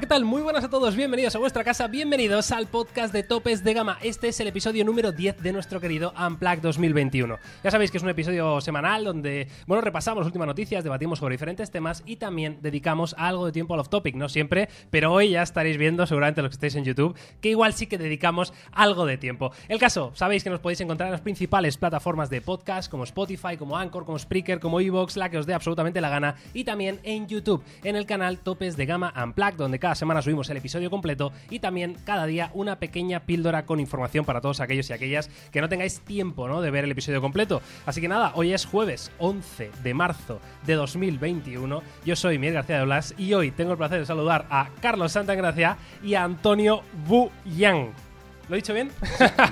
¿qué tal? Muy buenas a todos, bienvenidos a vuestra casa, bienvenidos al podcast de Topes de Gama. Este es el episodio número 10 de nuestro querido Unplugged 2021. Ya sabéis que es un episodio semanal donde, bueno, repasamos las últimas noticias, debatimos sobre diferentes temas y también dedicamos algo de tiempo al off-topic, no siempre, pero hoy ya estaréis viendo, seguramente los que estéis en YouTube, que igual sí que dedicamos algo de tiempo. El caso, sabéis que nos podéis encontrar en las principales plataformas de podcast, como Spotify, como Anchor, como Spreaker, como Evox, la que os dé absolutamente la gana, y también en YouTube, en el canal Topes de Gama Unplugged, donde cada semana subimos el episodio completo y también cada día una pequeña píldora con información para todos aquellos y aquellas que no tengáis tiempo ¿no? de ver el episodio completo. Así que nada, hoy es jueves 11 de marzo de 2021. Yo soy Miguel García de Blas y hoy tengo el placer de saludar a Carlos Santagracia y a Antonio Bu Yang. ¿Lo he dicho bien?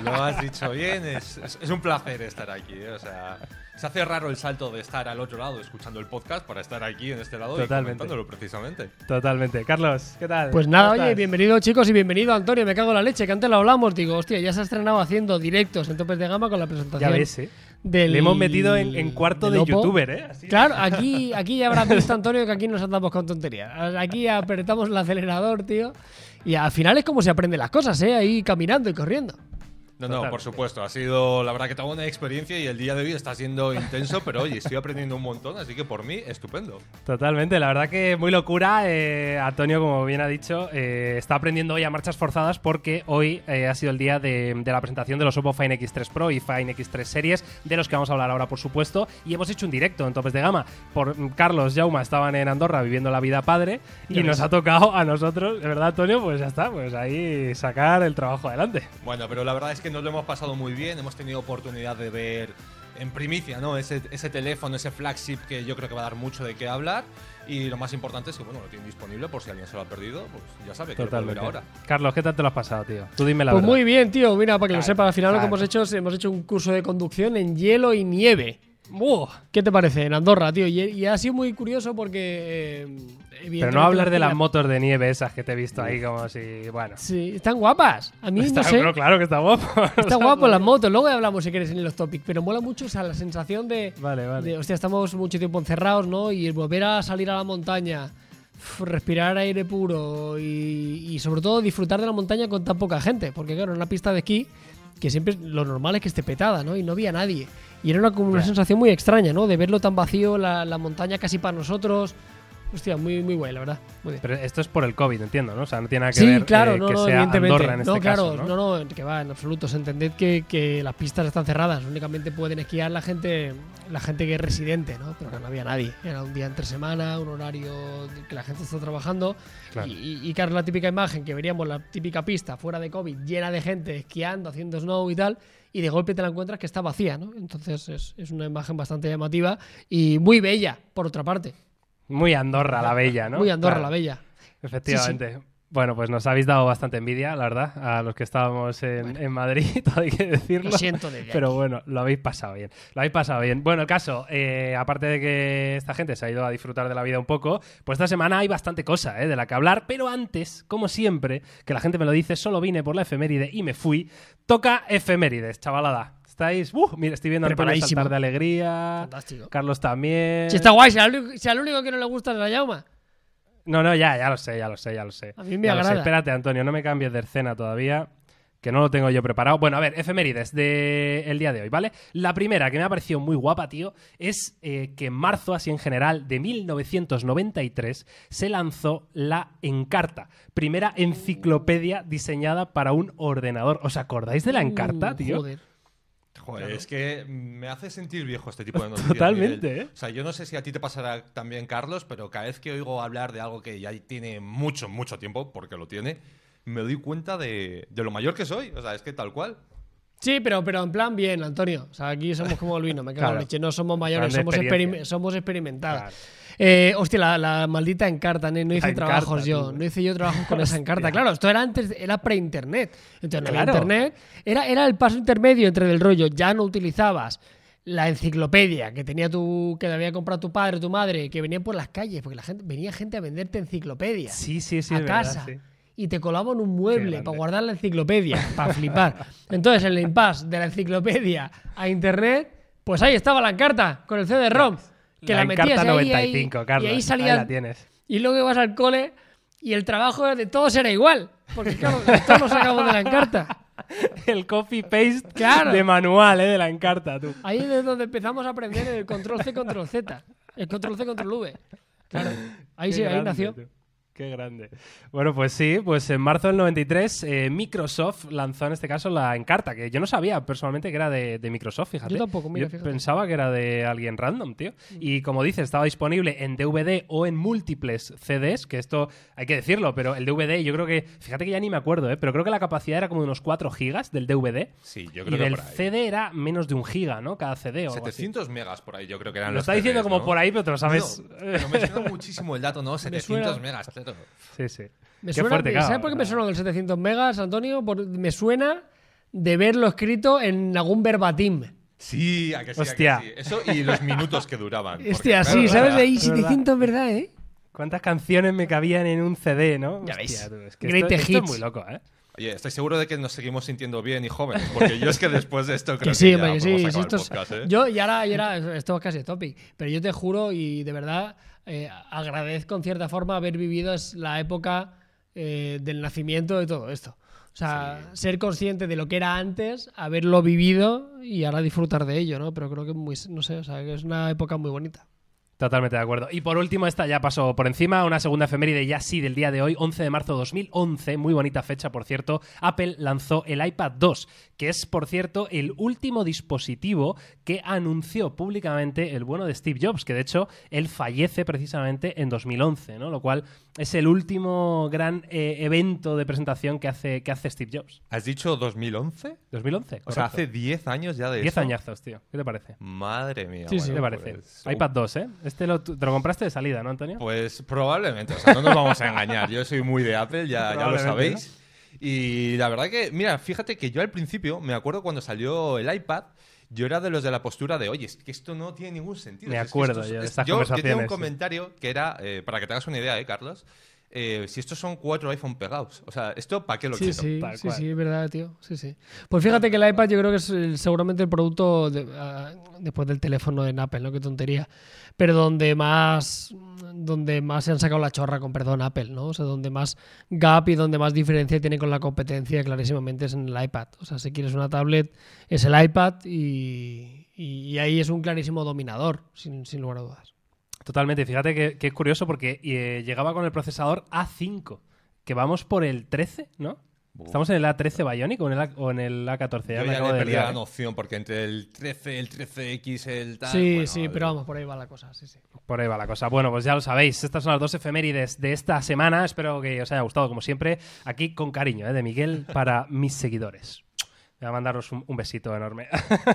Lo has dicho bien, es, es- es un placer estar aquí. ¿eh? O sea, se hace raro el salto de estar al otro lado escuchando el podcast para estar aquí en este lado Totalmente. y comentándolo precisamente. Totalmente. Carlos, ¿qué tal? Pues nada, ¿Cómo oye, estás? bienvenido chicos y bienvenido Antonio, me cago en la leche, que antes lo hablamos, digo, hostia, ya se ha estrenado haciendo directos en topes de gama con la presentación. Ya ves, ¿eh? del- Le hemos metido en, en cuarto de Oppo. youtuber, ¿eh? Así. Claro, aquí, aquí ya habrás visto Antonio que aquí nos andamos con tonterías. Aquí apretamos el acelerador, tío. Y al final es como se aprenden las cosas, ¿eh? Ahí caminando y corriendo. No, no, por supuesto. Ha sido, la verdad, que tengo una experiencia y el día de hoy está siendo intenso, pero oye, estoy aprendiendo un montón, así que por mí, estupendo. Totalmente, la verdad que muy locura. eh, Antonio, como bien ha dicho, eh, está aprendiendo hoy a marchas forzadas porque hoy eh, ha sido el día de, de la presentación de los Oppo Fine X3 Pro y Fine X3 series, de los que vamos a hablar ahora, por supuesto. Y hemos hecho un directo en topes de gama. Por Carlos Jauma estaban en Andorra viviendo la vida padre y nos ves. ha tocado a nosotros, de verdad, Antonio, pues ya está, pues ahí sacar el trabajo adelante. Bueno, pero la verdad es que nos lo hemos pasado muy bien. Hemos tenido oportunidad de ver en primicia, ¿no? Ese, ese teléfono, ese flagship que yo creo que va a dar mucho de qué hablar. Y lo más importante es que, bueno, lo tienen disponible por si alguien se lo ha perdido, pues ya sabe que lo puede ver Totalmente. ahora. Carlos, ¿qué tal te lo has pasado, tío? Tú dime la Pues verdad. muy bien, tío. Mira, para que lo Claro, sepas, al final lo que claro. hemos hecho es hemos hecho un curso de conducción en hielo y nieve. Buah. ¿Qué te parece? En Andorra, tío. Y, y ha sido muy curioso porque. eh, Pero no hablar de la- las motos de nieve esas que te he visto ahí como si, bueno. Sí, están guapas. A mí Está, no sé. pero claro que está guapo. Está guapo las motos, luego hablamos si quieres en los topics, pero mola mucho o sea, la sensación de, Vale, vale. de, hostia, estamos mucho tiempo encerrados, ¿no? Y volver a salir a la montaña, respirar aire puro y, y sobre todo disfrutar de la montaña con tan poca gente, porque claro, en una pista de esquí que siempre lo normal es que esté petada, ¿no? Y no había nadie. Y era una, una Ya. sensación muy extraña, ¿no? De verlo tan vacío, la, la montaña casi para nosotros. Hostia, muy, muy guay, la verdad. Muy bien. Pero esto es por el COVID, entiendo, ¿no? O sea, no tiene nada que Sí, ver claro, eh, no, que no, sea. Andorra en este no, claro, caso, ¿no? no, no, que va, en absoluto. Entended que, que las pistas están cerradas, únicamente pueden esquiar la gente, la gente que es residente, ¿no? Pero que no había nadie. Era un día entre semana, un horario que la gente está trabajando. Claro. Y, y, y claro, la típica imagen que veríamos, la típica pista fuera de COVID, llena de gente esquiando, haciendo snow y tal. Y de golpe te la encuentras que está vacía, ¿no? Entonces es, es una imagen bastante llamativa y muy bella, por otra parte. Muy Andorra la Bella, ¿no? Muy Andorra Claro, la bella. Efectivamente. Bueno, pues nos habéis dado bastante envidia, la verdad, a los que estábamos en, en Madrid, todo hay que decirlo. Lo siento desde Pero bueno, lo habéis pasado bien. Lo habéis pasado bien. Bueno, el caso, eh, aparte de que esta gente se ha ido a disfrutar de la vida un poco, pues esta semana hay bastante cosa eh, de la que hablar. Pero antes, como siempre, que la gente me lo dice, solo vine por la efeméride y me fui. Toca efemérides, chavalada. Estáis. ¡Uh! mira, estoy viendo a Antonio saltar de alegría. Fantástico. Carlos también. Si está guay, si al único que no le gusta es la llama. No, no, ya, ya lo sé, ya lo sé, ya lo sé. A mí me Ya lo sé. Espérate, Antonio, no me cambies de escena todavía, que no lo tengo yo preparado. Bueno, a ver, efemérides del día de hoy, ¿vale? La primera, que me ha parecido muy guapa, tío, es eh, que en marzo, así en general, de 1993, se lanzó la Encarta, primera enciclopedia diseñada para un ordenador. ¿Os acordáis de la Encarta, Uh, tío? Joder. Joder, es que me hace sentir viejo este tipo de noticias. Totalmente, Miguel. ¿eh? O sea, yo no sé si a ti te pasará también, Carlos, pero cada vez que oigo hablar de algo que ya tiene mucho, mucho tiempo, porque lo tiene, me doy cuenta de, de lo mayor que soy. O sea, es que tal cual. Sí, pero, pero en plan bien, Antonio. O sea, aquí somos como el vino, me cago en Claro. la leche. No somos mayores, somos, experim- somos experimentados. Claro. Eh, hostia, la, la maldita encarta, ¿eh? no hice Encarta, trabajos tú, yo, no hice yo trabajos con esa encarta. Claro, esto era antes, era pre-internet. Entonces no Claro. internet. Era, era el paso intermedio entre del rollo, ya no utilizabas la enciclopedia que tenía tu, que había comprado tu padre o tu madre, que venía por las calles, porque la gente, venía gente a venderte enciclopedias Sí, sí, sí. a es verdad, casa. sí. Y te colaban un mueble para guardar la enciclopedia, para flipar. Entonces, el impasse de la enciclopedia a internet, pues ahí estaba la encarta con el CD-ROM. Que la, la metías Encarta y ahí, 95, ahí, Carlos. y ahí Ahí salían. la tienes. y luego ibas al cole Y el trabajo de todos era igual. Porque claro, todos lo sacamos de la encarta. El copy-paste Claro. de manual, ¿eh? De la encarta, tú. Ahí es donde empezamos a aprender el control C, control Z. El control C, control V. Claro. Ahí Qué sí, ahí nació. tú. Qué grande. Bueno, pues sí, pues en marzo del 93 eh, Microsoft lanzó en este caso la Encarta, que yo no sabía personalmente que era de, de Microsoft, fíjate. Yo tampoco, mira, Yo fíjate. pensaba que era de alguien random, tío. Y como dices, estaba disponible en DVD o en múltiples CDs, que esto hay que decirlo, pero el DVD yo creo que, fíjate que ya ni me acuerdo, ¿eh? pero creo que la capacidad era como de unos 4 gigas del DVD. Sí, yo Y creo que del por ahí. CD era menos de un giga, ¿no? Cada CD o algo así. 700 megas por ahí, yo creo que eran Lo los está diciendo como ¿no? por ahí, pero te lo sabes. No, pero me suena muchísimo el dato, ¿no? 700 suena- megas, claro. Sí, sí. Me Qué suena, fuerte, claro. ¿Sabes por qué me suena el 700 megas, Antonio? Por- me suena de verlo escrito en algún verbatim. Sí, a que sí, a que Hostia. sí. Eso y los minutos que duraban. porque, Hostia, claro, sí, ¿sabes? Ahí es verdad. 700, ¿verdad, eh? ¿Cuántas canciones me cabían en un CD, no? Ya Hostia, veis. tú, es que Great esto, esto hits. es muy loco, ¿eh? Oye, estoy seguro de que nos seguimos sintiendo bien y jóvenes, porque yo es que después de esto creo Que que, sí, ya sí. podemos si esto podcast, ¿eh? Yo, y ahora, y ahora, esto es casi topic, pero yo te juro y de verdad eh, agradezco en cierta forma haber vivido es la época eh, del nacimiento de todo esto. O sea, ser consciente de lo que era antes, haberlo vivido y ahora disfrutar de ello, ¿no? Pero creo que muy, no sé, o sea, que es una época muy bonita. Totalmente de acuerdo. Y por último, esta ya pasó por encima, una segunda efeméride ya sí del día de hoy, 11 de marzo de 2011, muy bonita fecha, por cierto. Apple lanzó el iPad 2, que es, por cierto, el último dispositivo que anunció públicamente el bueno de Steve Jobs, que de hecho él fallece precisamente en 2011, ¿no? Lo cual es el último gran eh, evento de presentación que hace, que hace Steve Jobs. ¿Has dicho 2011? 2011, O sea, hace 10 años ya de 10 eso. añazos, tío. ¿Qué te parece? Madre mía. Sí, bueno, sí. ¿Qué te parece? pues, iPad 2, ¿eh? Este lo, te lo compraste de salida, ¿no, Antonio? Pues probablemente, o sea, no nos vamos a engañar. Yo soy muy de Apple, ya, ya lo sabéis. Y la verdad que, mira, fíjate que yo al principio, me acuerdo cuando salió el iPad, yo era de los de la postura de, oye, es que esto no tiene ningún sentido. Me Es que acuerdo esto es- yo de es- estas yo, yo tenía un conversaciones, comentario que era, eh, para que te hagas una idea, ¿eh, Carlos? Eh, si estos son cuatro iPhone pegados. O sea, ¿esto para qué lo Sí, quiero? sí, tal sí, cual. sí, es verdad, tío. Sí, sí. Pues fíjate que el iPad yo creo que es el- seguramente el producto de- ah, después del teléfono en Apple, ¿no? Qué tontería. Pero donde más donde más se han sacado la chorra con perdón Apple, ¿no? O sea, donde más gap y donde más diferencia tiene con la competencia clarísimamente es en el iPad. O sea, si quieres una tablet es el iPad y, y ahí es un clarísimo dominador, sin, sin lugar a dudas. Totalmente. Fíjate que, que es curioso porque eh, llegaba con el procesador A5, que vamos por el 13, ¿no? ¿Estamos en el A13 Bionic o en el, A, o en el A14? Ya Yo me ya acabo le perdí la ¿eh? noción, porque entre el 13, el 13X, el tal... sí, bueno, sí, el- pero vamos, por ahí va la cosa, sí, sí. Por ahí va la cosa. Bueno, pues ya lo sabéis. Estas son las dos efemérides de esta semana. Espero que os haya gustado, como siempre, aquí con cariño, ¿eh? de Miguel para mis seguidores. Voy a mandaros un, un besito enorme.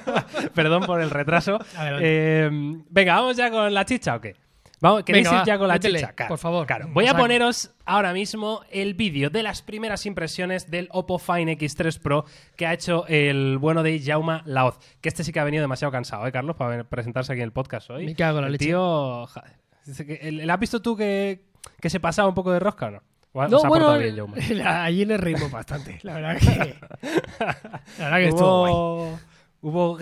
Perdón por el retraso. Eh, venga, ¿vamos ya con la chicha o qué? Vamos, ¿Queréis Venga, ir ya con la métele, chicha? por favor. Claro. Voy a poneros ahora mismo el vídeo de las primeras impresiones del Oppo Find X3 Pro que ha hecho el bueno de Jaume Laoz. Que este sí que ha venido demasiado cansado, ¿eh, Carlos? Para presentarse aquí en el podcast hoy. Me cago en la el leche. Tío, joder. Dice que- ¿el- el- ¿Has visto tú que, que se pasaba un poco de rosca o no? ¿O ha- No, bueno, bien, Jaume? allí le reímos bastante. La verdad que. La verdad que estuvo guay. ¿Hubo,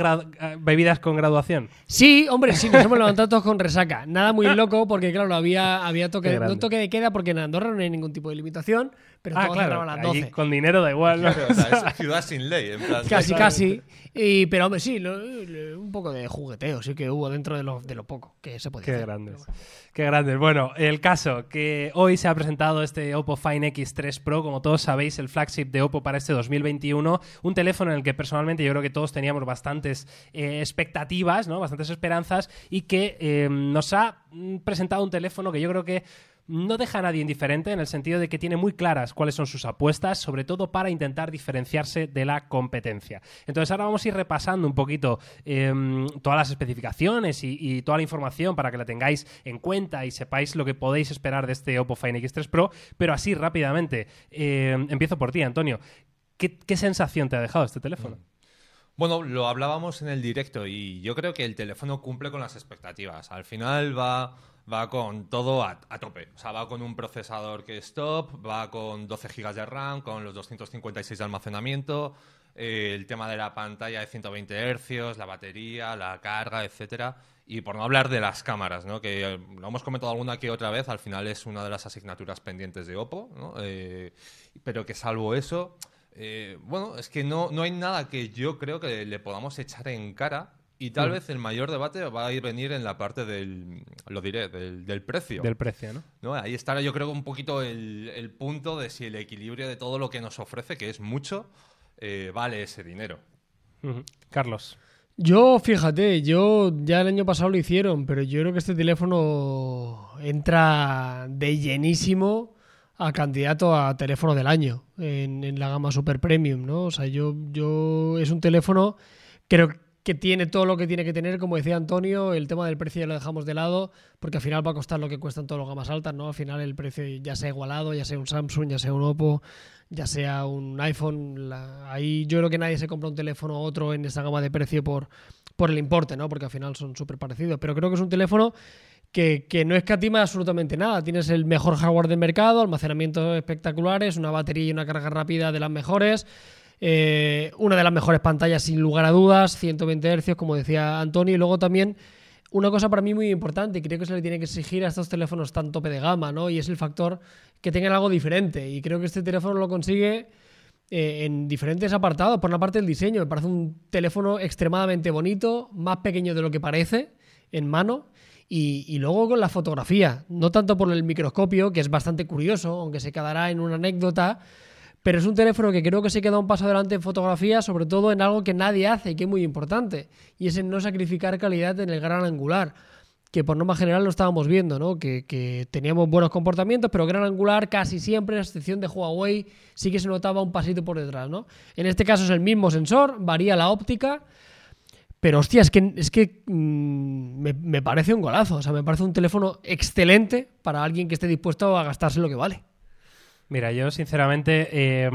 bebidas con graduación? Sí, hombre, sí, nos hemos levantado todos con resaca. Nada muy loco, porque claro, había, había toque, no toque de queda, porque en Andorra no hay ningún tipo de limitación, pero ah, todo claro. cerraba a las allí 12. con dinero da igual, ¿no? Claro, o sea, es ciudad sin ley, en plan. Casi, casi. Y, pero hombre, sí, lo- lo- un poco de jugueteo sí que hubo dentro de lo, de lo poco que se podía Qué hacer. grandes. Qué grandes. Bueno, el caso que hoy se ha presentado este Oppo Find X3 Pro, como todos sabéis, el flagship de Oppo para este 2021, un teléfono en el que personalmente yo creo que todos teníamos bastantes eh, expectativas, ¿no? Bastantes esperanzas y que eh, nos ha mm, presentado un teléfono que yo creo que no deja a nadie indiferente en el sentido de que tiene muy claras cuáles son sus apuestas, sobre todo para intentar diferenciarse de la competencia. Entonces ahora vamos a ir repasando un poquito eh, todas las especificaciones y, toda la información para que la tengáis en cuenta y sepáis lo que podéis esperar de este Oppo Find X3 Pro, pero así rápidamente. eh, empiezo por ti, Antonio. ¿Qué, qué sensación te ha dejado este teléfono? Bueno, lo hablábamos en el directo y yo creo que el teléfono cumple con las expectativas. Al final va, va con todo a, a tope. O sea, va con un procesador que es top, va con 12 GB de RAM, con los 256 de almacenamiento, eh, el tema de la pantalla de 120 Hz, la batería, la carga, etcétera. Y por no hablar de las cámaras, ¿no? que eh, lo hemos comentado alguna que otra vez, al final es una de las asignaturas pendientes de Oppo, ¿no? Eh, pero que salvo eso, bueno, es que no, no hay nada que yo creo que le podamos echar en cara y tal Mm. vez el mayor debate va a ir venir en la parte del, lo diré, del, del precio. Del precio, ¿no? ¿no? Ahí estará yo creo un poquito el, el punto de si el equilibrio de todo lo que nos ofrece, que es mucho, eh, vale ese dinero. Carlos. Yo, fíjate, yo ya el año pasado lo hicieron, pero yo creo que este teléfono entra de llenísimo a candidato a teléfono del año en, en la gama super premium, ¿no? O sea, yo, yo es un teléfono, creo que tiene todo lo que tiene que tener, como decía Antonio, el tema del precio ya lo dejamos de lado, porque al final va a costar lo que cuestan todas las gamas altas, ¿no? Al final el precio ya sea igualado, ya sea un Samsung, ya sea un Oppo, ya sea un iPhone, ahí yo creo que nadie se compra un teléfono u otro en esa gama de precio por, por el importe, ¿no? Porque al final son súper parecidos. Pero creo que es un teléfono que, que no escatima absolutamente nada. Tienes el mejor hardware del mercado, almacenamientos espectaculares, una batería y una carga rápida de las mejores. Eh, una de las mejores pantallas sin lugar a dudas, 120 Hz, como decía Antonio, y luego también una cosa para mí muy importante creo que se le tiene que exigir a estos teléfonos tan tope de gama, ¿no? Y es el factor que tengan algo diferente. Y creo que este teléfono lo consigue eh, en diferentes apartados. Por una parte, el diseño. Me parece un teléfono extremadamente bonito, más pequeño de lo que parece en mano. Y luego con la fotografía. No tanto por el microscopio, que es bastante curioso, aunque se quedará en una anécdota. Pero es un teléfono que creo que se queda un paso adelante en fotografía, sobre todo en algo que nadie hace y que es muy importante. Y es en no sacrificar calidad en el gran angular que por norma general lo estábamos viendo, ¿no? Que, teníamos buenos comportamientos, pero gran angular casi siempre, a excepción de Huawei, sí que se notaba un pasito por detrás, ¿no? En este caso es el mismo sensor, varía la óptica, pero hostia, es que, es que mm, me, me parece un golazo, o sea, me parece un teléfono excelente para alguien que esté dispuesto a gastarse lo que vale. Mira, yo sinceramente eh,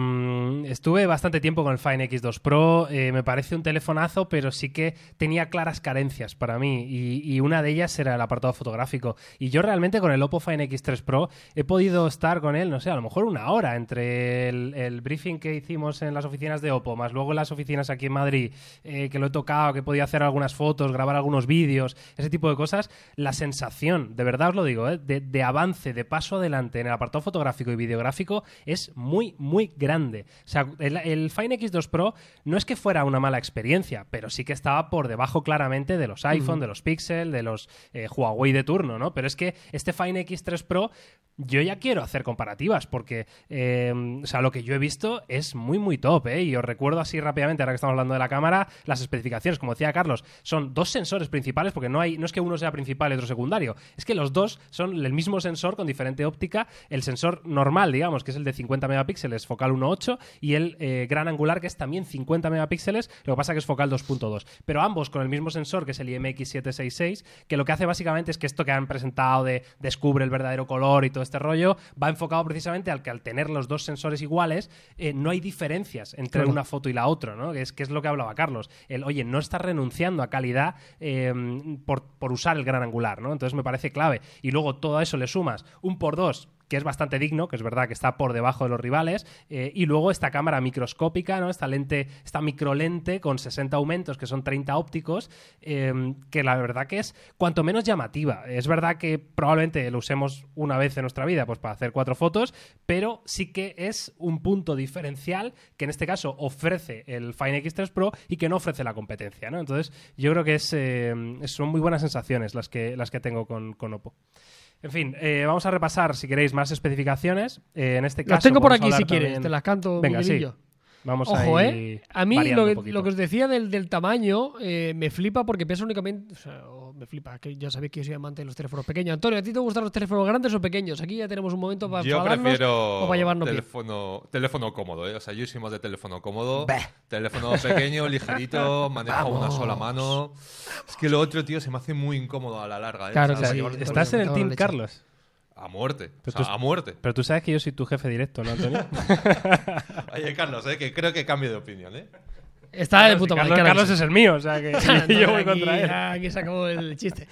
estuve bastante tiempo con el Fine X2 Pro. eh, me parece un telefonazo, pero sí que tenía claras carencias para mí. Y, una de ellas era el apartado fotográfico. Y yo realmente con el Oppo Fine X3 Pro he podido estar con él, no sé, a lo mejor una hora entre el, briefing que hicimos en las oficinas de Oppo, más luego en las oficinas aquí en Madrid, eh, que lo he tocado, que podía hacer algunas fotos, grabar algunos vídeos, ese tipo de cosas. La sensación, de verdad os lo digo, de avance, de paso adelante en el apartado fotográfico y videográfico es muy, muy grande. O sea, el, el Fine X2 Pro no es que fuera una mala experiencia, pero sí que estaba por debajo claramente de los iPhone, de los Pixel, de los eh, Huawei de turno, ¿no? Pero es que este Fine X3 Pro yo ya quiero hacer comparativas porque, eh, o sea, lo que yo he visto es muy, muy top, ¿eh? Y os recuerdo así rápidamente, ahora que estamos hablando de la cámara, las especificaciones, como decía Carlos, son dos sensores principales porque no, hay, no es que uno sea principal y otro secundario, es que los dos son el mismo sensor con diferente óptica, el sensor normal, digamos, que es el de 50 megapíxeles, focal 1.8, y el eh, gran angular, que es también 50 megapíxeles, lo que pasa que es focal 2.2. Pero ambos con el mismo sensor, que es el IMX766, que lo que hace básicamente es que esto que han presentado de descubre el verdadero color y todo este rollo, va enfocado precisamente al que al tener los dos sensores iguales, eh, no hay diferencias entre Claro. una foto y la otra, ¿no? Que es, que es lo que hablaba Carlos. El, oye, no estás renunciando a calidad eh, por, por usar el gran angular, ¿no? Entonces me parece clave. Y luego todo eso le sumas un por dos que es bastante digno, que es verdad que está por debajo de los rivales, eh, y luego esta cámara microscópica, ¿no? Esta lente, esta microlente con 60 aumentos, que son 30 ópticos, eh, que la verdad que es cuanto menos llamativa. Es verdad que probablemente lo usemos una vez en nuestra vida, pues para hacer cuatro fotos, pero sí que es un punto diferencial que en este caso ofrece el Fine X3 Pro y que no ofrece la competencia. Entonces, yo creo que es, eh, son muy buenas sensaciones las que, las que tengo con, con Oppo. En fin, eh, vamos a repasar, si queréis, más especificaciones. Eh, en este caso. Las tengo por aquí si quieres, también- te las canto, Venga, sí. Miguelillo. Vamos Ojo, ¿eh? A mí lo que, lo os decía del, del tamaño eh, me flipa porque pesa únicamente. O sea, o me flipa, que ya sabéis que yo soy amante de los teléfonos pequeños. Antonio, ¿a ti te gustan los teléfonos grandes o pequeños? Aquí ya tenemos un momento para Yo prefiero o para llevarnos teléfono, teléfono cómodo, ¿eh? O sea, yo soy más de teléfono cómodo. Teléfono pequeño, ligerito, manejo una sola mano. Es que lo otro, tío, se me hace muy incómodo a la larga, ¿eh? Claro O sea, que O sea, sí. llevarlo todo ¿Estás en el team, leche. Carlos? A muerte. Pero o sea, tú- a muerte. Pero tú sabes que yo soy tu jefe directo, ¿no, Antonio? Oye, Carlos, ¿eh? que creo que cambio de opinión, ¿eh? Está de puta madre. Carlos, claro es el mío, o sea que yo voy aquí, contra él. Aquí se acabó el chiste.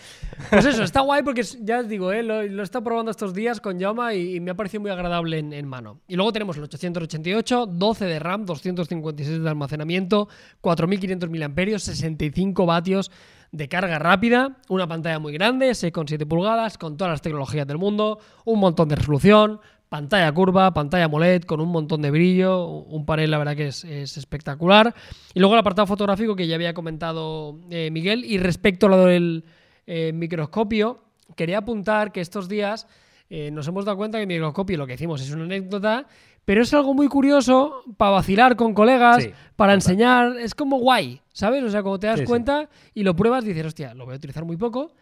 Pues eso, está guay porque ya os digo, eh, lo, lo he estado probando estos días con Yama y, y me ha parecido muy agradable en, en mano. Y luego tenemos el 888, 12 de RAM, 256 de almacenamiento, 4500 mAh, 65 vatios de carga rápida, una pantalla muy grande, 6,7 pulgadas, con todas las tecnologías del mundo, un montón de resolución, pantalla curva, pantalla AMOLED con un montón de brillo, un panel la verdad que es, es espectacular. Y luego el apartado fotográfico que ya había comentado eh, Miguel. Y respecto a lo del eh, microscopio, quería apuntar que estos días eh, nos hemos dado cuenta que el microscopio, lo que hicimos es una anécdota, pero es algo muy curioso para vacilar con colegas, Sí, para enseñar, es como guay, ¿sabes? O sea, cuando te das Sí, sí. cuenta y lo pruebas, dices, hostia, lo voy a utilizar muy poco,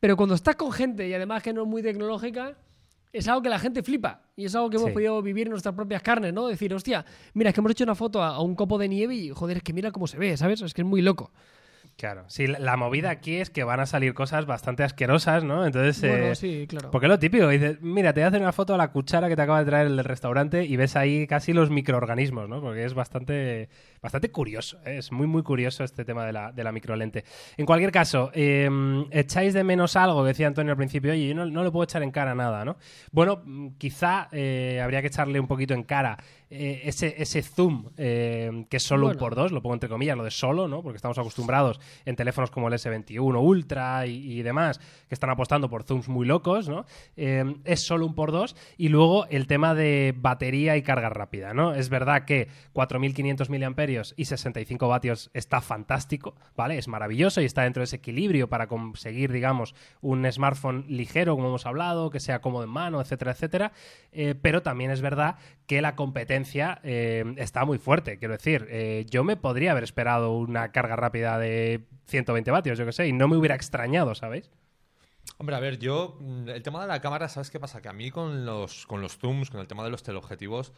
pero cuando estás con gente y además que no es muy tecnológica, es algo que la gente flipa y es algo que hemos Sí. podido vivir en nuestras propias carnes, ¿no? Decir, hostia, mira, es que hemos hecho una foto a, a un copo de nieve y, joder, es que mira cómo se ve, ¿sabes? Es que es muy loco. Claro, sí, la- movida aquí es que van a salir cosas bastante asquerosas, ¿no? Entonces, Bueno, eh, sí, claro. porque es lo típico, dices, mira, te hacen una foto a la cuchara que te acaba de traer el del restaurante y ves ahí casi los microorganismos, ¿no? Porque es bastante, bastante curioso, ¿eh? es muy, muy curioso este tema de la, de la microlente. En cualquier caso, eh, echáis de menos algo, decía Antonio al principio, oye, yo no, no le puedo echar en cara nada, ¿no? Bueno, mm, quizá eh, habría que echarle un poquito en cara eh, ese, ese zoom eh, que es solo un por dos, lo pongo entre comillas, lo de solo, ¿no? Porque estamos acostumbrados en teléfonos como el S21 Ultra y, y demás, que están apostando por zooms muy locos, ¿no? Eh, es solo un por dos. Y luego el tema de batería y carga rápida, ¿no? Es verdad que 4.500 miliamperios y 65 vatios está fantástico, ¿vale? Es maravilloso y está dentro de ese equilibrio para conseguir, digamos, un smartphone ligero, como hemos hablado, que sea cómodo en mano, etcétera, etcétera. Eh, pero también es verdad que la competencia eh, está muy fuerte. Quiero decir, eh, yo me podría haber esperado una carga rápida de 120 vatios, yo que sé, y no me hubiera extrañado, ¿sabéis? Hombre, a ver, yo, mm, el tema de la cámara, ¿sabes qué pasa? Que a mí con los, con los zooms, con el tema de los teleobjetivos,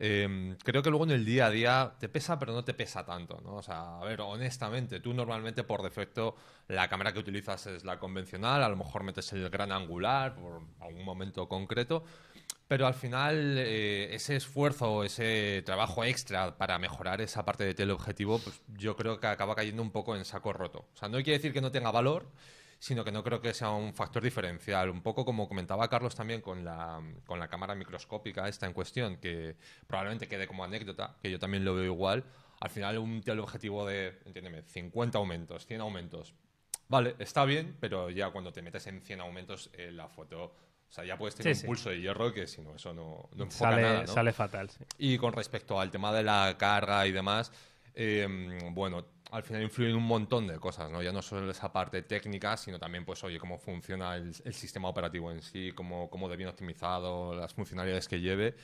eh, creo que luego en el día a día te pesa, pero no te pesa tanto, ¿no? O sea, a ver, honestamente, tú normalmente por defecto la cámara que utilizas es la convencional, a lo mejor metes el gran angular por algún momento concreto, pero al final eh, ese esfuerzo, ese trabajo extra para mejorar esa parte de teleobjetivo, pues yo creo que acaba cayendo un poco en saco roto. O sea, no quiere decir que no tenga valor, sino que no creo que sea un factor diferencial. Un poco como comentaba Carlos también con la, con la cámara microscópica esta en cuestión, que probablemente quede como anécdota, que yo también lo veo igual. Al final un teleobjetivo de, entiéndeme, 50 aumentos, 100 aumentos. Vale, está bien, pero ya cuando te metes en 100 aumentos, eh, la foto... O sea, ya puedes tener Sí, un sí. pulso de hierro que si no, eso no, no enfoca Sale, nada, ¿no? sale fatal, sí. Y con respecto al tema de la carga y demás, eh, bueno, al final influyen un montón de cosas, ¿no? Ya no solo esa parte técnica, sino también, pues, oye, cómo funciona el, el sistema operativo en sí, cómo, cómo de bien optimizado, las funcionalidades que lleve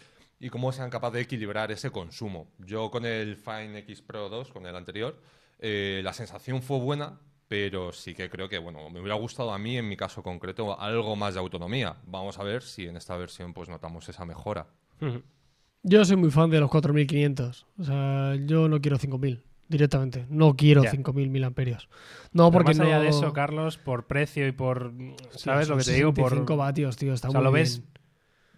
y cómo sean capaces de equilibrar ese consumo. Yo con el Fine X Pro 2, con el anterior, eh, la sensación fue buena, pero sí que creo que, bueno, me hubiera gustado a mí, en mi caso concreto, algo más de autonomía. Vamos a ver si en esta versión, pues, notamos esa mejora. Yo soy muy fan de los 4500. O sea, yo no quiero 5000 directamente. No quiero Ya. 5000 miliamperios. No, Pero porque más allá no- de eso, Carlos, por precio y por. ¿Sabes lo que te digo? Por, 65 vatios, tío. Está o sea, muy lo ves bien.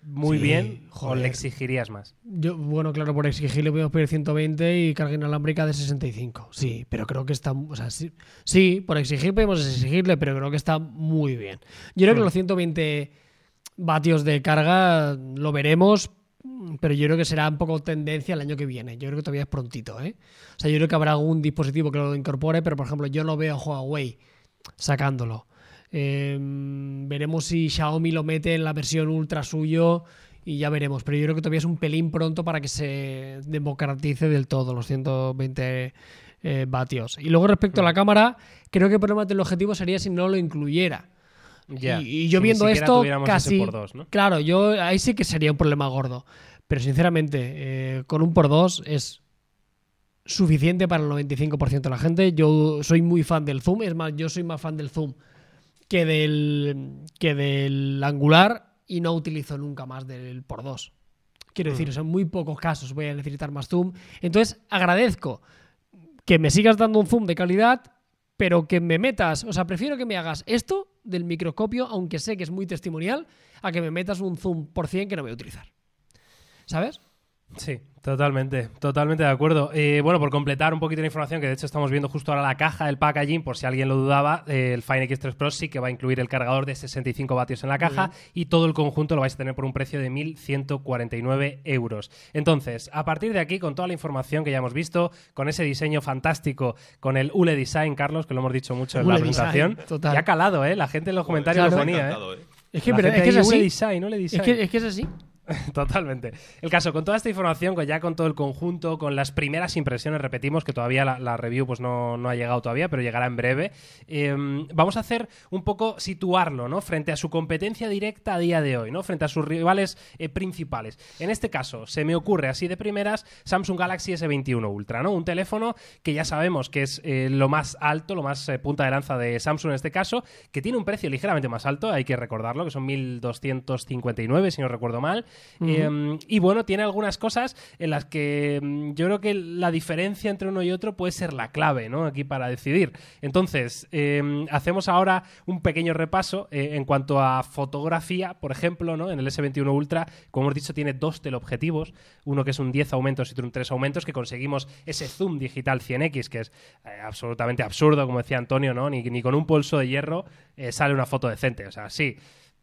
Muy Sí, bien o joder. le exigirías más. Yo, bueno, claro, por exigirle podemos pedir 120 y carga inalámbrica de 65. Sí, pero creo que está. O sea, sí, sí, por exigir podemos exigirle, pero creo que está muy bien. Yo creo que Mm. los 120 vatios de carga lo veremos, pero yo creo que será un poco tendencia el año que viene. Yo creo que todavía es prontito, ¿eh? O sea, yo creo que habrá algún dispositivo que lo incorpore, pero por ejemplo, yo no veo a Huawei sacándolo. Eh, veremos si Xiaomi lo mete en la versión ultra suyo y ya veremos. Pero yo creo que todavía es un pelín pronto para que se democratice del todo los 120 eh, vatios. Y luego respecto a la cámara, creo que el problema del objetivo sería si no lo incluyera. Y, y yo Si viendo esto, casi. por dos, ¿no? Claro, yo ahí sí que sería un problema gordo. Pero sinceramente, eh, con un por dos es suficiente para el 95% de la gente. Yo soy muy fan del zoom, es más, yo soy más fan del zoom que del, que del angular y no utilizo nunca más del por dos. Quiero decir, Mm. en muy pocos casos voy a necesitar más zoom. Entonces, agradezco que me sigas dando un zoom de calidad, pero que me metas, o sea, prefiero que me hagas esto del microscopio, aunque sé que es muy testimonial, a que me metas un zoom por 100 que no voy a utilizar. ¿Sabes? Sí, totalmente, totalmente de acuerdo. Eh, bueno, por completar un poquito la información, que de hecho estamos viendo justo ahora la caja del packaging, por si alguien lo dudaba, eh, el Fine X3 Pro sí que va a incluir el cargador de 65 vatios en la caja y todo el conjunto lo vais a tener por un precio de 1.149 euros. Entonces, a partir de aquí, con toda la información que ya hemos visto, con ese diseño fantástico, con el ULE Design, Carlos, que lo hemos dicho mucho en la presentación, total. ya ha calado, ¿eh? La gente en los comentarios lo ponía, ¿eh? Es que, es, que es así. ULE Design, ULE Design. Es que, es que es así. Totalmente. El caso, con toda esta información, ya con todo el conjunto, con las primeras impresiones, repetimos que todavía la, review pues no, no ha llegado todavía, pero llegará en breve. eh, vamos a hacer un poco situarlo, ¿no? Frente a su competencia directa a día de hoy, ¿no? Frente a sus rivales eh, principales. En este caso, se me ocurre así de primeras Samsung Galaxy S21 Ultra, ¿no? Un teléfono que ya sabemos que es eh, lo más alto, lo más eh, punta de lanza de Samsung en este caso, que tiene un precio ligeramente más alto, hay que recordarlo, que son 1.259, si no recuerdo mal. Eh, y bueno, tiene algunas cosas en las que mm, yo creo que la diferencia entre uno y otro puede ser la clave, ¿no? Aquí para decidir. Entonces, eh, hacemos ahora un pequeño repaso eh, en cuanto a fotografía, por ejemplo, ¿no? En el S21 Ultra, como hemos dicho, tiene dos teleobjetivos, uno que es un 10 aumentos y otro un 3 aumentos, que conseguimos ese zoom digital 100X, que es eh, absolutamente absurdo, como decía Antonio, ¿no? Ni, ni con un pulso de hierro eh, sale una foto decente. O sea, sí.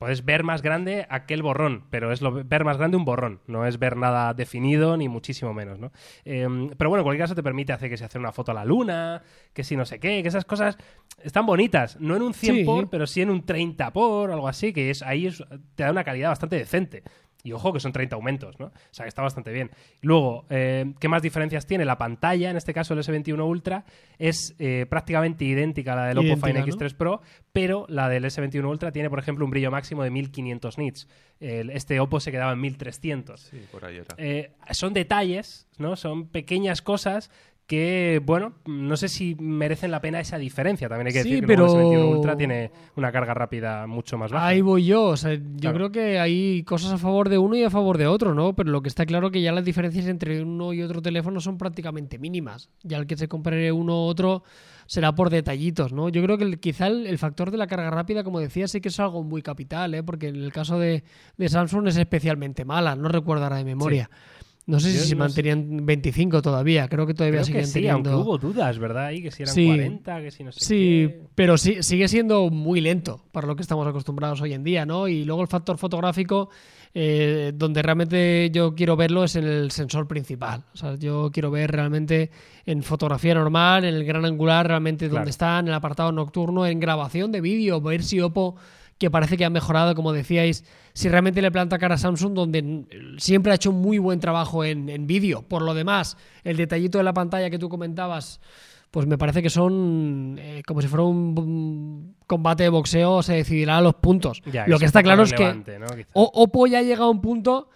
Puedes ver más grande aquel borrón, pero es lo, ver más grande un borrón, no es ver nada definido ni muchísimo menos, ¿no? Eh, pero bueno, en cualquier caso te permite hacer que se hace una foto a la luna, que si no sé qué, que esas cosas están bonitas, no en un 100 Sí. por, pero sí en un 30 por, algo así, que es ahí es- te da una calidad bastante decente. Y ojo que son 30 aumentos, ¿no? O sea que está bastante bien. Luego, eh, ¿qué más diferencias tiene? La pantalla, en este caso el S21 Ultra, es eh, prácticamente idéntica a la del Oppo ¿no? X3 Pro, pero la del S21 Ultra tiene, por ejemplo, un brillo máximo de 1500 nits. El- este Oppo se quedaba en 1300. Sí, por ahí era. Eh, son detalles, ¿no? Son pequeñas cosas que, bueno, no sé si merecen la pena esa diferencia. También hay que Sí, decir que luego el pero- S21 Ultra tiene una carga rápida mucho más baja. Ahí voy yo. O sea, yo Claro. creo que hay cosas a favor de uno y a favor de otro, ¿no? Pero lo que está claro que ya las diferencias entre uno y otro teléfono son prácticamente mínimas. Ya el que se compre uno u otro será por detallitos, ¿no? Yo creo que el- quizá el, el factor de la carga rápida, como decía, sí que es algo muy capital, ¿eh? Porque en el caso de, de Samsung es especialmente mala, no recuerdo ahora de memoria. No sé Yo si se sé. mantenían 25 todavía, creo que todavía Creo siguen que sí, teniendo... aunque hubo dudas, ¿verdad? Ahí que si eran Sí. 40, que si no sé Sí, qué. pero sí, sigue siendo muy lento para lo que estamos acostumbrados hoy en día, ¿no? Y luego el factor fotográfico, eh, donde realmente yo quiero verlo es en el sensor principal. O sea, yo quiero ver realmente en fotografía normal, en el gran angular, realmente Claro. dónde está, en el apartado nocturno, en grabación de vídeo, ver si Oppo que parece que ha mejorado, como decíais, si realmente le planta cara a Samsung, donde siempre ha hecho un muy buen trabajo en, en vídeo. Por lo demás, el detallito de la pantalla que tú comentabas, pues me parece que son eh, como si fuera un, combate de boxeo, se decidirá a los puntos. Ya, Lo que está claro es que ¿no? Oppo ya ha llegado a un punto,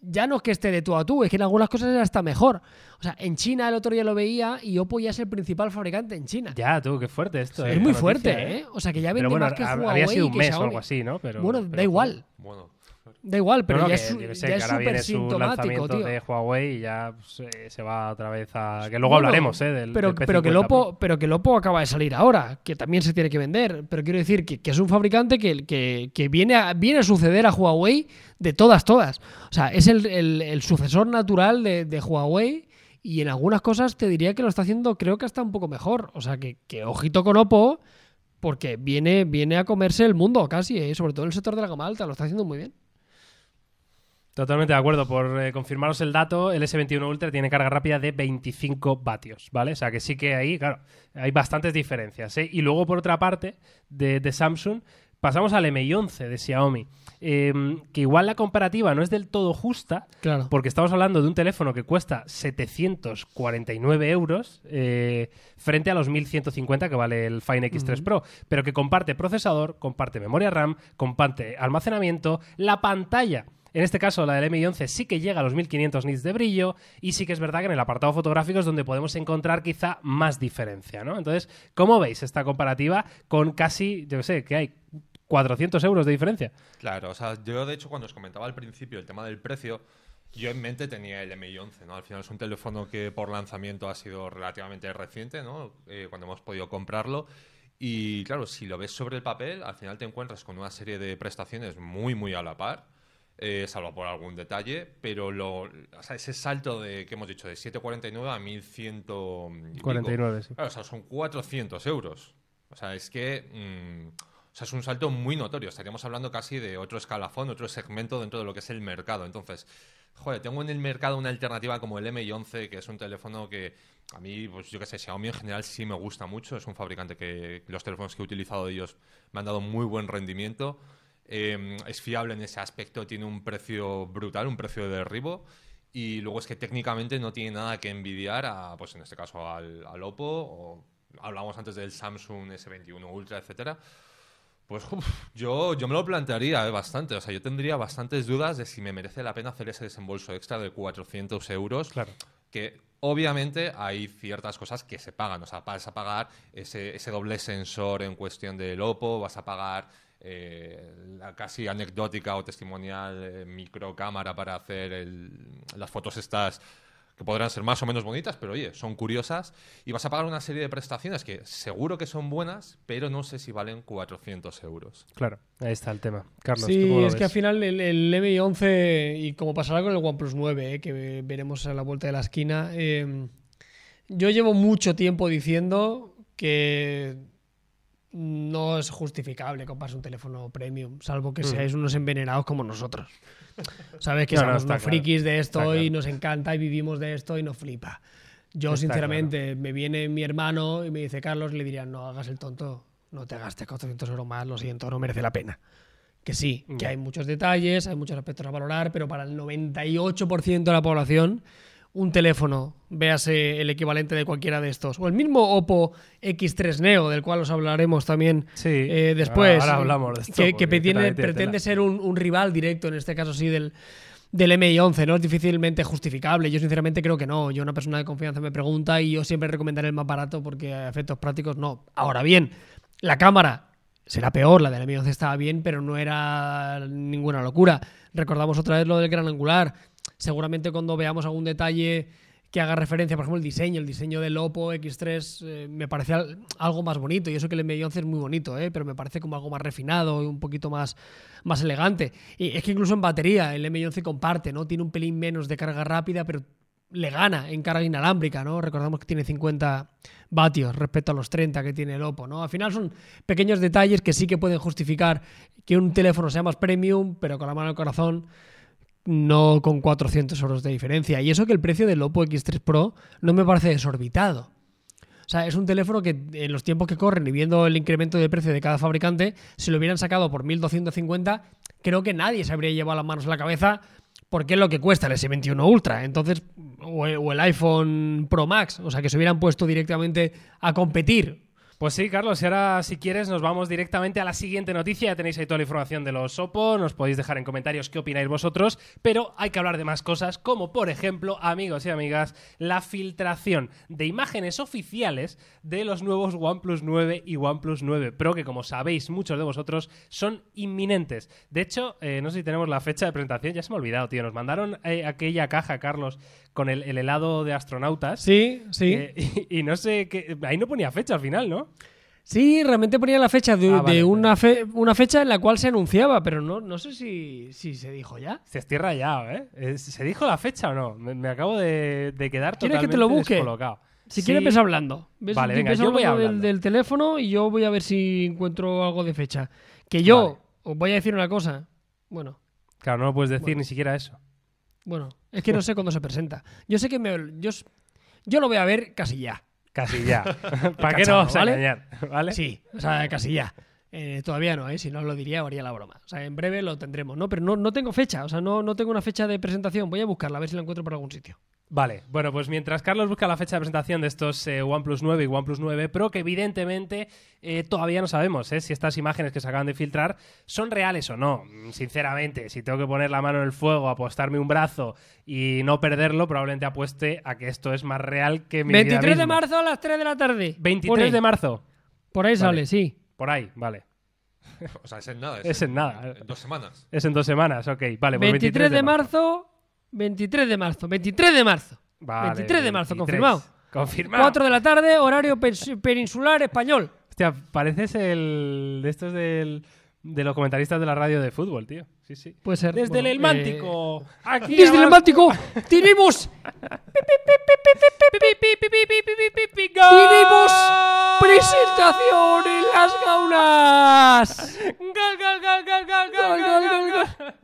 ya no es que esté de tú a tú, es que en algunas cosas era hasta mejor. O sea, en China el otro día lo veía y Oppo ya es el principal fabricante en China. Ya, tú, qué fuerte esto. Sí. eh, es muy esta fuerte, noticia, ¿eh? O sea, que ya vende bueno, más que Huawei habría sido un que mes o algo así, ¿no? Pero, bueno, pero- da igual. Bueno, Da igual, pero No, ya que es, sé, ya es ahora súper viene su sintomático, lanzamiento tío. de Huawei y ya pues, eh, se va otra vez a... Que luego Bueno, hablaremos, ¿eh? Del, pero, del pero, que el P50 Pro. Oppo, pero que el Oppo acaba de salir ahora, que también se tiene que vender. Pero quiero decir que, que es un fabricante que, que, que viene, a, viene a suceder a Huawei de todas, todas. O sea, es el, el- el sucesor natural de, de Huawei y en algunas cosas te diría que lo está haciendo creo que hasta un poco mejor. O sea, que, que ojito con Oppo porque viene, viene a comerse el mundo casi, ¿eh? sobre todo en el sector de la gama alta, lo está haciendo muy bien. Totalmente de acuerdo. Por eh, confirmaros el dato, el S21 Ultra tiene carga rápida de 25 vatios, ¿vale? O sea que sí que ahí, claro, hay bastantes diferencias. ¿eh? Y luego, por otra parte, de, de Samsung, pasamos al MI11 de Xiaomi. Eh, que igual la comparativa no es del todo justa, Claro. porque estamos hablando de un teléfono que cuesta 749 euros eh, frente a los 1150 que vale el Fine X3 Pro, pero que comparte procesador, comparte memoria RAM, comparte almacenamiento, la pantalla. En este caso, la del Mi11 sí que llega a los 1500 nits de brillo y sí que es verdad que en el apartado fotográfico es donde podemos encontrar quizá más diferencia, ¿no? Entonces, ¿cómo veis esta comparativa con casi, yo sé, que hay 400 euros de diferencia? Claro, o sea, yo de hecho cuando os comentaba al principio el tema del precio, yo en mente tenía el MI11, ¿no? Al final es un teléfono que por lanzamiento ha sido relativamente reciente, ¿no? Eh, cuando hemos podido comprarlo. Y claro, si lo ves sobre el papel, al final te encuentras con una serie de prestaciones muy, muy a la par. Eh, salvo por algún detalle, pero lo, o sea, ese salto de que hemos dicho de 749 a 1100 y pico, 49, sí. Claro, o sea, son 400 euros. O sea, es que. mm, o sea, es un salto muy notorio. Estaríamos hablando casi de otro escalafón, otro segmento dentro de lo que es el mercado. Entonces, joder, tengo en el mercado una alternativa como el MI11, que es un teléfono que a mí, pues yo qué sé, Xiaomi en general sí me gusta mucho. Es un fabricante que los teléfonos que he utilizado de ellos me han dado muy buen rendimiento. Eh, es fiable en ese aspecto, tiene un precio brutal, un precio de derribo. Y luego es que técnicamente no tiene nada que envidiar a, pues en este caso, al, al Oppo, o hablamos antes del Samsung S21 Ultra, etcétera. Pues uf, yo, yo me lo plantearía eh, bastante. O sea, yo tendría bastantes dudas de si me merece la pena hacer ese desembolso extra de 400 euros. Claro. Que obviamente hay ciertas cosas que se pagan. O sea, vas a pagar ese, ese doble sensor en cuestión del Oppo, vas a pagar eh, la casi anecdótica o testimonial eh, microcámara para hacer el- las fotos estas que podrán ser más o menos bonitas, pero oye, son curiosas. Y vas a pagar una serie de prestaciones que seguro que son buenas, pero no sé si valen 400 euros. Claro, ahí está el tema. Carlos, ¿tú Sí, cómo lo es que al final el, el MI11, y como pasará con el OnePlus 9, eh, que veremos a la vuelta de la esquina, eh, yo llevo mucho tiempo diciendo que no es justificable comprarse un teléfono premium, salvo que Mm. seáis unos envenenados como nosotros. Sabes que No, no, somos está unos claro. frikis de esto Está y claro. nos encanta y vivimos de esto y nos flipa. Yo, Está sinceramente, me viene mi hermano y me dice, Carlos, le diría, no hagas el tonto, no te gastes 400 euros más, lo siento, no merece la pena. Que sí, que hay muchos detalles, hay muchos aspectos a valorar, pero para el 98% de la población, un teléfono, véase el equivalente de cualquiera de estos, o el mismo Oppo X3 Neo, del cual os hablaremos también Sí, eh, después, ahora hablamos de esto, que, pretende ser un, un rival directo, en este caso sí, del, del MI11, ¿no? Es difícilmente justificable. Yo sinceramente creo que no. Yo una persona de confianza me pregunta y yo siempre recomendaré el más barato porque a efectos prácticos no. Ahora bien, la cámara será peor, la del M11 estaba bien, pero no era ninguna locura. Recordamos otra vez lo del gran angular. Seguramente cuando veamos algún detalle que haga referencia, por ejemplo, el diseño, el diseño del Oppo X3 eh, me parece al- algo más bonito. Y eso que el M11 es muy bonito, ¿eh? pero me parece como algo más refinado y un poquito más, más elegante. Y es que incluso en batería el M11 comparte, ¿no? Tiene un pelín menos de carga rápida, pero le gana en carga inalámbrica, ¿no? Recordamos que tiene 50 vatios respecto a los 30 que tiene el Oppo, ¿no? Al final son pequeños detalles que sí que pueden justificar que un teléfono sea más premium, pero con la mano al corazón no con 400 euros de diferencia. Y eso que el precio del Oppo X3 Pro no me parece desorbitado. O sea, es un teléfono que en los tiempos que corren y viendo el incremento de precio de cada fabricante, si lo hubieran sacado por 1250, creo que nadie se habría llevado las manos a la cabeza porque es lo que cuesta el S21 Ultra. Entonces, o el, iPhone Pro Max. O sea, que se hubieran puesto directamente a competir. Pues sí, Carlos, y ahora si quieres nos vamos directamente a la siguiente noticia. Ya tenéis ahí toda la información de los Oppo, nos podéis dejar en comentarios qué opináis vosotros, pero hay que hablar de más cosas, como por ejemplo, amigos y amigas, la filtración de imágenes oficiales de los nuevos OnePlus 9 y OnePlus 9 Pro, que como sabéis muchos de vosotros son inminentes. De hecho, eh, no sé si tenemos la fecha de presentación, ya se me ha olvidado, tío. Nos mandaron eh, aquella caja, Carlos, con el, el helado de astronautas. Sí, sí. Eh, y, y no sé qué. Ahí no ponía fecha al final, ¿no? Sí, realmente ponía la fecha de, Ah, vale, de vale. una, fe- una fecha en la cual se anunciaba, pero no, no sé si, si se dijo ya. Se estoy rayado, ¿eh? Eh, ¿Se dijo la fecha o no? Me, me acabo de, de quedar ¿Quieres totalmente que te lo busque? descolocado. Si Sí. quieres, ves hablando. ¿Ves? Vale, venga, yo voy hablando del, teléfono y yo voy a ver si encuentro algo de fecha. Que yo os voy a decir una cosa. Bueno, Claro, no lo puedes decir Bueno. ni siquiera eso. Bueno, es que no sé cuándo se presenta. Yo sé que me, yo, yo lo voy a ver casi ya. Casi ya. ¿Para qué Cachado, no vamos a ¿vale? engañar? ¿Vale? Sí, o sea, casi ya. Eh, todavía no, ¿eh? si no os lo diría, haría la broma. O sea, en breve lo tendremos, ¿no? Pero no, no tengo fecha, o sea, no, no tengo una fecha de presentación. Voy a buscarla, a ver si la encuentro por algún sitio. Vale, bueno, pues mientras Carlos busca la fecha de presentación de estos eh, OnePlus 9 y OnePlus 9 Pro, que evidentemente eh, todavía no sabemos eh, si estas imágenes que se acaban de filtrar son reales o no. Mm, Sinceramente, si tengo que poner la mano en el fuego, apostarme un brazo y no perderlo, probablemente apueste a que esto es más real que mi vida 23 de marzo a las 3 de la tarde. 23 Pone. de marzo. Por ahí Vale. sale, sí. Por ahí, vale. O sea, es en nada. Es en nada. en dos semanas. Es en dos semanas, ok. Vale, pues 23, de marzo. 23 de marzo. 23 de marzo. Vale, 23 de marzo, 23. confirmado. Confirmado. 4 de la tarde, horario peninsular español. Hostia, pareces el de estos del de los comentaristas de la radio de fútbol, tío. Sí, sí. Puede ser. Desde bueno, el Elmántico. Aquí Desde el. Elmántico tenemos, tenemos presentación en las gaunas. Gol, gol, gol, gol, gol, gol.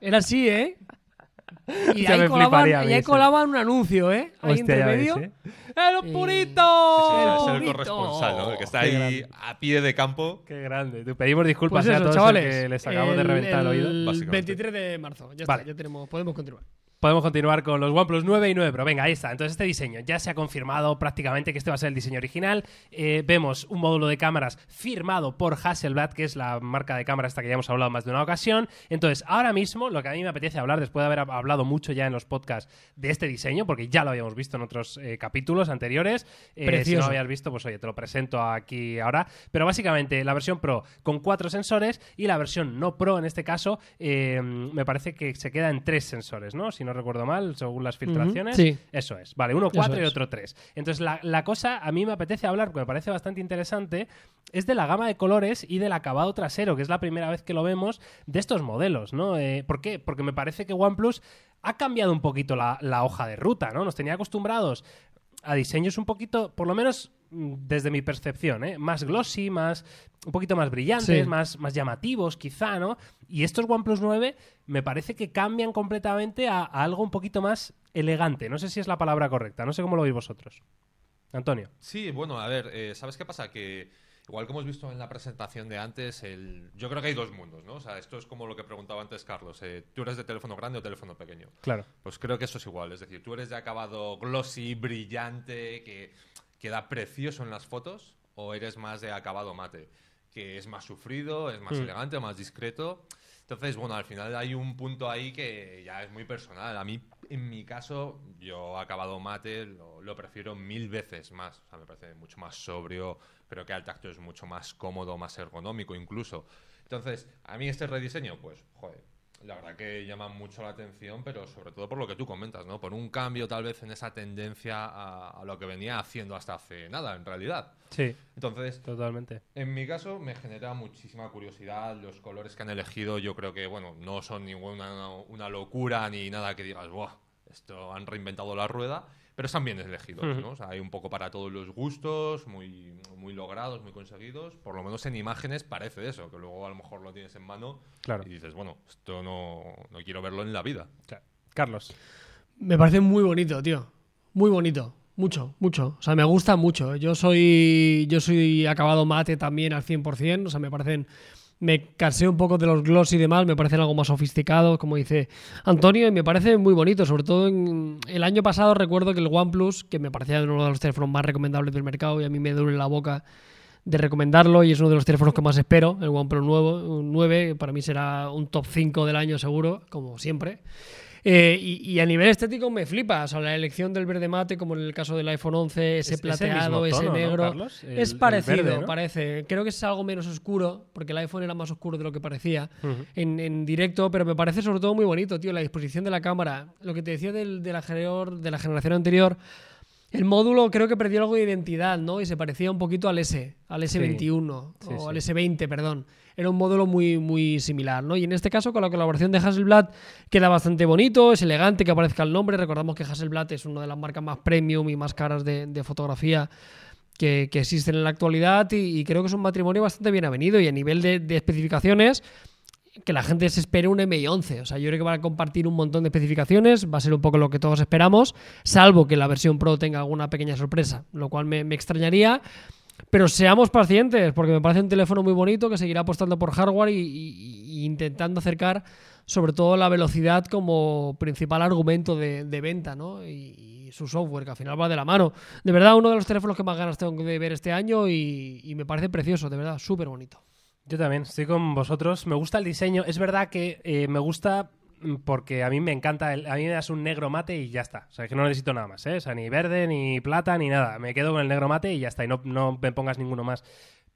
Era así, ¿eh? Y ahí colaban, y ahí colaban un anuncio, ¿eh? Ahí Hostia, entre medio. ves, ¿eh? ¡Eh, los Eh, puritos! Sí, el bonito. corresponsal, ¿no? El que está Qué ahí grande. a pie de campo. Qué grande. Te pedimos disculpas Pues eh, a todos chavales. el que les acabamos de reventar el, oído. el básicamente. 23 de marzo. Ya Vale. está, ya tenemos, podemos continuar. Podemos continuar con los OnePlus 9 y 9 Pro. Venga, ahí está. Entonces, este diseño ya se ha confirmado prácticamente que este va a ser el diseño original. Eh, vemos un módulo de cámaras firmado por Hasselblad, que es la marca de cámara esta que ya hemos hablado más de una ocasión. Entonces, ahora mismo, lo que a mí me apetece hablar, después de haber hablado mucho ya en los podcasts de este diseño, porque ya lo habíamos visto en otros eh, capítulos anteriores. Eh, si no lo habías visto, pues oye, te lo presento aquí ahora. Pero básicamente, la versión Pro con cuatro sensores y la versión no Pro, en este caso, eh, me parece que se queda en tres sensores, ¿no? Si no recuerdo mal, según las filtraciones. sí. Eso es. Vale, uno Eso cuatro y es. otro tres. Entonces, la, la cosa a mí me apetece hablar, porque me parece bastante interesante, es de la gama de colores y del acabado trasero, que es la primera vez que lo vemos de estos modelos, ¿no? Eh, ¿Por qué? Porque me parece que OnePlus ha cambiado un poquito la, la hoja de ruta, ¿no? Nos tenía acostumbrados a diseños un poquito, por lo menos mm, desde mi percepción, ¿eh? más glossy, más un poquito más brillantes, Sí. más, más llamativos, quizá, ¿no? Y estos OnePlus 9 me parece que cambian completamente a, a algo un poquito más elegante. No sé si es la palabra correcta, no sé cómo lo veis vosotros. Antonio. Sí, bueno, a ver, eh, ¿sabes qué pasa? Que igual como hemos visto en la presentación de antes, el... yo creo que hay dos mundos, ¿no? O sea, esto es como lo que preguntaba antes Carlos. eh, ¿Tú eres de teléfono grande o teléfono pequeño? Claro. Pues creo que eso es igual. Es decir, tú eres de acabado glossy, brillante, que queda precioso en las fotos, o eres más de acabado mate, que es más sufrido, es más Mm. elegante, más discreto. Entonces, bueno, al final hay un punto ahí que ya es muy personal. A mí, en mi caso, yo acabado mate lo, lo prefiero mil veces más. O sea, me parece mucho más sobrio, creo que al tacto es mucho más cómodo, más ergonómico incluso. Entonces, a mí este rediseño, pues, joder, la verdad que llama mucho la atención, pero sobre todo por lo que tú comentas, ¿no? Por un cambio tal vez en esa tendencia a, a lo que venía haciendo hasta hace nada, en realidad. Sí, Entonces, totalmente. en mi caso me genera muchísima curiosidad. Los colores que han elegido yo creo que, bueno, no son ninguna una locura ni nada que digas, ¡buah! Esto han reinventado la rueda, pero están bien elegidos. ¿no? O sea, hay un poco para todos los gustos, muy, muy logrados, muy conseguidos. Por lo menos en imágenes parece eso, que luego a lo mejor lo tienes en mano Claro. y dices, bueno, esto no, no quiero verlo en la vida. claro. Carlos. Me parece muy bonito, tío. Muy bonito. Mucho, mucho. O sea, me gusta mucho. Yo soy yo soy acabado mate también al 100%. O sea, me parecen... Me cansé un poco de los gloss y demás. Me parecen algo más sofisticados, como dice Antonio. Y me parece muy bonito. Sobre todo en el año pasado recuerdo que el OnePlus, que me parecía uno de los teléfonos más recomendables del mercado y a mí me duele la boca de recomendarlo y es uno de los teléfonos que más espero, el OnePlus nuevo, un 9, para mí será un top 5 del año seguro, como siempre. Eh, y, y a nivel estético me flipa, o sea, la elección del verde mate, como en el caso del iPhone 11, ese Es- ese plateado, ese tono, ¿no, negro? El- es parecido, verde, ¿no? parece. Creo que es algo menos oscuro, porque el iPhone era más oscuro de lo que parecía en, en directo, pero me parece sobre todo muy bonito, tío, la disposición de la cámara. Lo que te decía del- de, la, generación- de la generación anterior, el módulo creo que perdió algo de identidad, ¿no? Y se parecía un poquito al S, al S21, Sí, o sí. al S20, perdón. Era un módulo muy, muy similar, ¿no? Y en este caso, con la colaboración de Hasselblad, queda bastante bonito, es elegante que aparezca el nombre. Recordamos que Hasselblad es una de las marcas más premium y más caras de, de fotografía que, que existen en la actualidad y, y creo que es un matrimonio bastante bien avenido y a nivel de, de especificaciones que la gente se espere un MI11. O sea, yo creo que van a compartir un montón de especificaciones, va a ser un poco lo que todos esperamos, salvo que la versión Pro tenga alguna pequeña sorpresa, lo cual me, extrañaría. Pero seamos pacientes, porque me parece un teléfono muy bonito que seguirá apostando por hardware y, intentando acercar sobre todo la velocidad como principal argumento de, venta, ¿no? Y, y su software, que al final va de la mano. De verdad, uno de los teléfonos que más ganas tengo de ver este año y, y me parece precioso, de verdad, súper bonito. Yo también, estoy con vosotros. Me gusta el diseño. Es verdad que eh, me gusta porque a mí me encanta. A mí me das un negro mate y ya está. O sea, que no necesito nada más, ¿eh? O sea, ni verde, ni plata, ni nada. Me quedo con el negro mate y ya está. Y no, no me pongas ninguno más.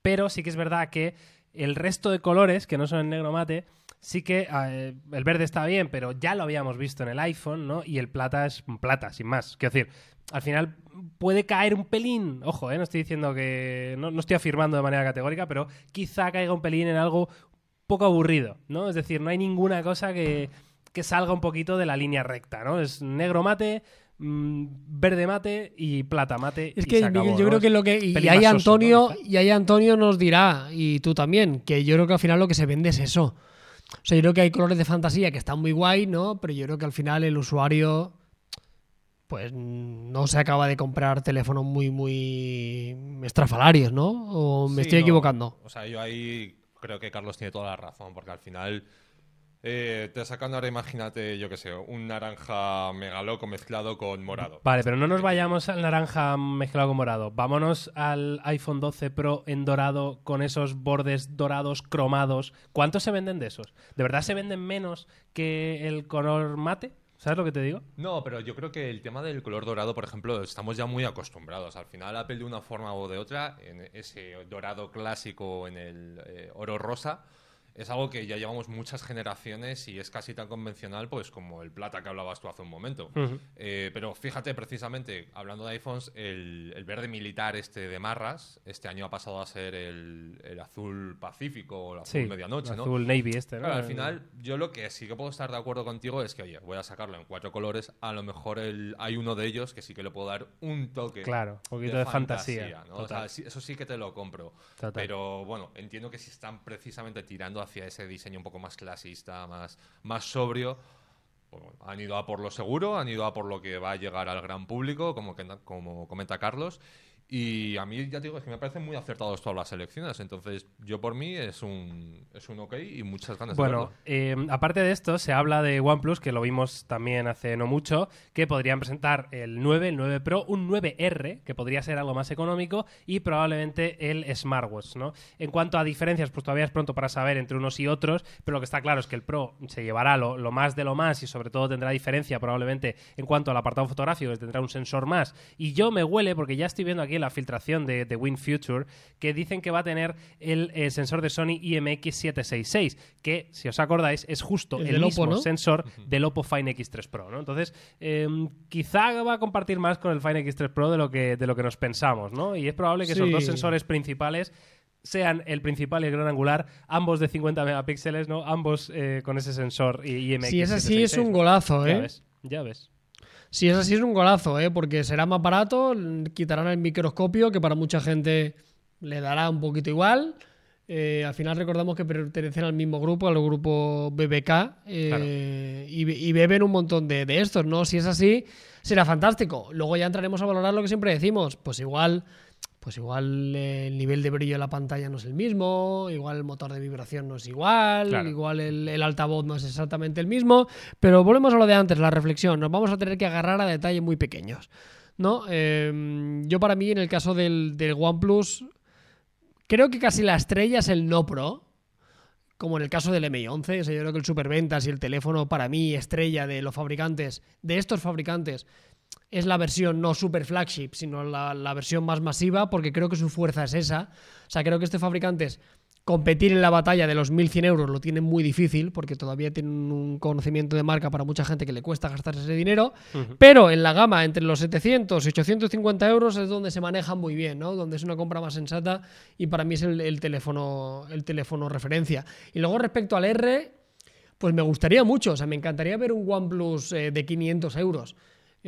Pero sí que es verdad que el resto de colores, que no son el negro mate, sí que eh, el verde está bien, pero ya lo habíamos visto en el iPhone, ¿no? Y el plata es plata, sin más. Quiero decir, al final puede caer un pelín, ojo, ¿eh? no estoy diciendo que, no, no estoy afirmando de manera categórica, pero quizá caiga un pelín en algo poco aburrido, ¿no? Es decir, no hay ninguna cosa que, que salga un poquito de la línea recta, ¿no? Es negro mate, mm, verde mate y plata mate. Es y que se acabó, Miguel, yo ¿no? creo que lo que y pelín ahí Antonio y ahí Antonio nos dirá y tú también que yo creo que al final lo que se vende es eso. O sea, yo creo que hay colores de fantasía que están muy guay, ¿no? Pero yo creo que al final el usuario pues no se acaba de comprar teléfonos muy muy estrafalarios, ¿no? O me Sí, estoy no. equivocando. O sea, yo ahí creo que Carlos tiene toda la razón, porque al final eh, te sacan ahora, imagínate, yo qué sé, un naranja megaloco mezclado con morado. Vale, pero no nos vayamos al naranja mezclado con morado. Vámonos al iPhone 12 Pro en dorado con esos bordes dorados cromados. ¿Cuántos se venden de esos? ¿De verdad se venden menos que el color mate? ¿Sabes lo que te digo? No, pero yo creo que el tema del color dorado, por ejemplo, estamos ya muy acostumbrados. Al final, Apple de una forma u de otra, en ese dorado clásico, en el eh, oro rosa, es algo que ya llevamos muchas generaciones y es casi tan convencional pues como el plata que hablabas tú hace un momento. Eh, pero fíjate, precisamente, hablando de iPhones, el, el verde militar este de Marras, este año ha pasado a ser el, el azul pacífico o el azul Sí, medianoche, ¿no? azul navy este, ¿no? Claro, al final, yo lo que sí que puedo estar de acuerdo contigo es que, oye, voy a sacarlo en cuatro colores. A lo mejor el, hay uno de ellos que sí que le puedo dar un toque. Claro, un poquito de, fantasía. ¿no? O sea, sí- eso sí que te lo compro. Total. Pero bueno, entiendo que si están precisamente tirando hacia ese diseño un poco más clasista, más, más sobrio. bueno, han ido a por lo seguro, han ido a por lo que va a llegar al gran público, como, que, como comenta Carlos. Y a mí, ya te digo, es que me parecen muy acertados todas las selecciones. Entonces, yo por mí es un, es un ok y muchas ganas de Bueno, eh, aparte de esto, se habla de OnePlus, que lo vimos también hace no mucho, que podrían presentar el 9, el 9 Pro, un 9R, que podría ser algo más económico, y probablemente el Smartwatch, ¿no? En cuanto a diferencias, pues todavía es pronto para saber entre unos y otros, pero lo que está claro es que el Pro se llevará lo, lo más de lo más y sobre todo tendrá diferencia probablemente en cuanto al apartado fotográfico, que tendrá un sensor más. Y yo me huele, porque ya estoy viendo aquí la filtración de, de WinFuture, que dicen que va a tener el, eh, sensor de Sony IMX766, que, si os acordáis, es justo El mismo Oppo, ¿no? sensor del Oppo Find X3 Pro, ¿no? Entonces, eh, quizá va a compartir más con el Find X3 Pro de lo que, de lo que nos pensamos, ¿no? Y es probable que esos dos sensores principales sean el principal y el gran angular, ambos de 50 megapíxeles, ¿no? Ambos eh, con ese sensor I- IMX766. Si es así es un golazo, Ya ¿eh? ves, ya ves. Si es así es un golazo, ¿eh? Porque será más barato, quitarán el microscopio, que para mucha gente le dará un poquito igual. Eh, al final recordamos que pertenecen al mismo grupo, al grupo BBK, eh, y, y beben un montón de, de estos, ¿no? Si es así, será fantástico. Luego ya entraremos a valorar lo que siempre decimos. Pues igual, pues igual el nivel de brillo de la pantalla no es el mismo, igual el motor de vibración no es igual, Claro. igual el, el altavoz no es exactamente el mismo, pero volvemos a lo de antes, la reflexión. Nos vamos a tener que agarrar a detalles muy pequeños. ¿no? Eh, yo para mí, en el caso del, del OnePlus, creo que casi la estrella es el no Pro. Como en el caso del MI11, o sea, yo creo que el superventas y el teléfono para mí estrella de los fabricantes, de estos fabricantes, es la versión no super flagship, sino la, la versión más masiva, porque creo que su fuerza es esa. O sea, creo que este fabricante es competir en la batalla de los 1.100 euros lo tienen muy difícil, porque todavía tienen un conocimiento de marca para mucha gente que le cuesta gastarse ese dinero. Pero en la gama entre los 700 y 850 euros es donde se maneja muy bien, ¿no? Donde es una compra más sensata y para mí es el, el teléfono, el teléfono referencia. Y luego respecto al R, pues me gustaría mucho, o sea, me encantaría ver un OnePlus eh, de 500 euros.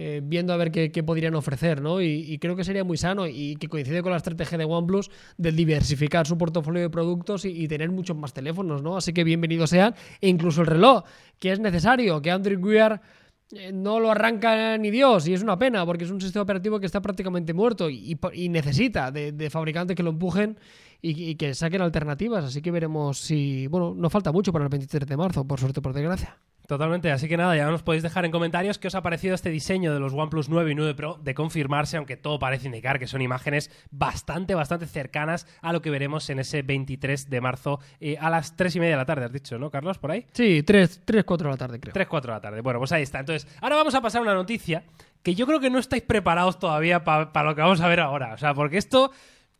Eh, viendo a ver qué, podrían ofrecer, ¿no? Y, creo que sería muy sano y que coincide con la estrategia de OnePlus de diversificar su portafolio de productos y, tener muchos más teléfonos, ¿no? Así que bienvenidos sean. E incluso el reloj, que es necesario, que Android Wear eh, no lo arranca ni Dios y es una pena porque es un sistema operativo que está prácticamente muerto y, necesita de, de fabricantes que lo empujen y, y que saquen alternativas. Así que veremos si. Bueno, no falta mucho para el 23 de marzo, por suerte, por desgracia. Totalmente, así que nada, ya nos podéis dejar en comentarios qué os ha parecido este diseño de los OnePlus 9 y 9 Pro de confirmarse, aunque todo parece indicar que son imágenes bastante, bastante cercanas a lo que veremos en ese 23 de marzo eh, a las 3 y media de la tarde, has dicho, ¿no, Carlos? Por ahí. Sí, 3, 3 4 de la tarde, creo. 3, 4 de la tarde. Bueno, pues ahí está. Entonces, ahora vamos a pasar a una noticia que yo creo que no estáis preparados todavía para lo que vamos a ver ahora. O sea, porque esto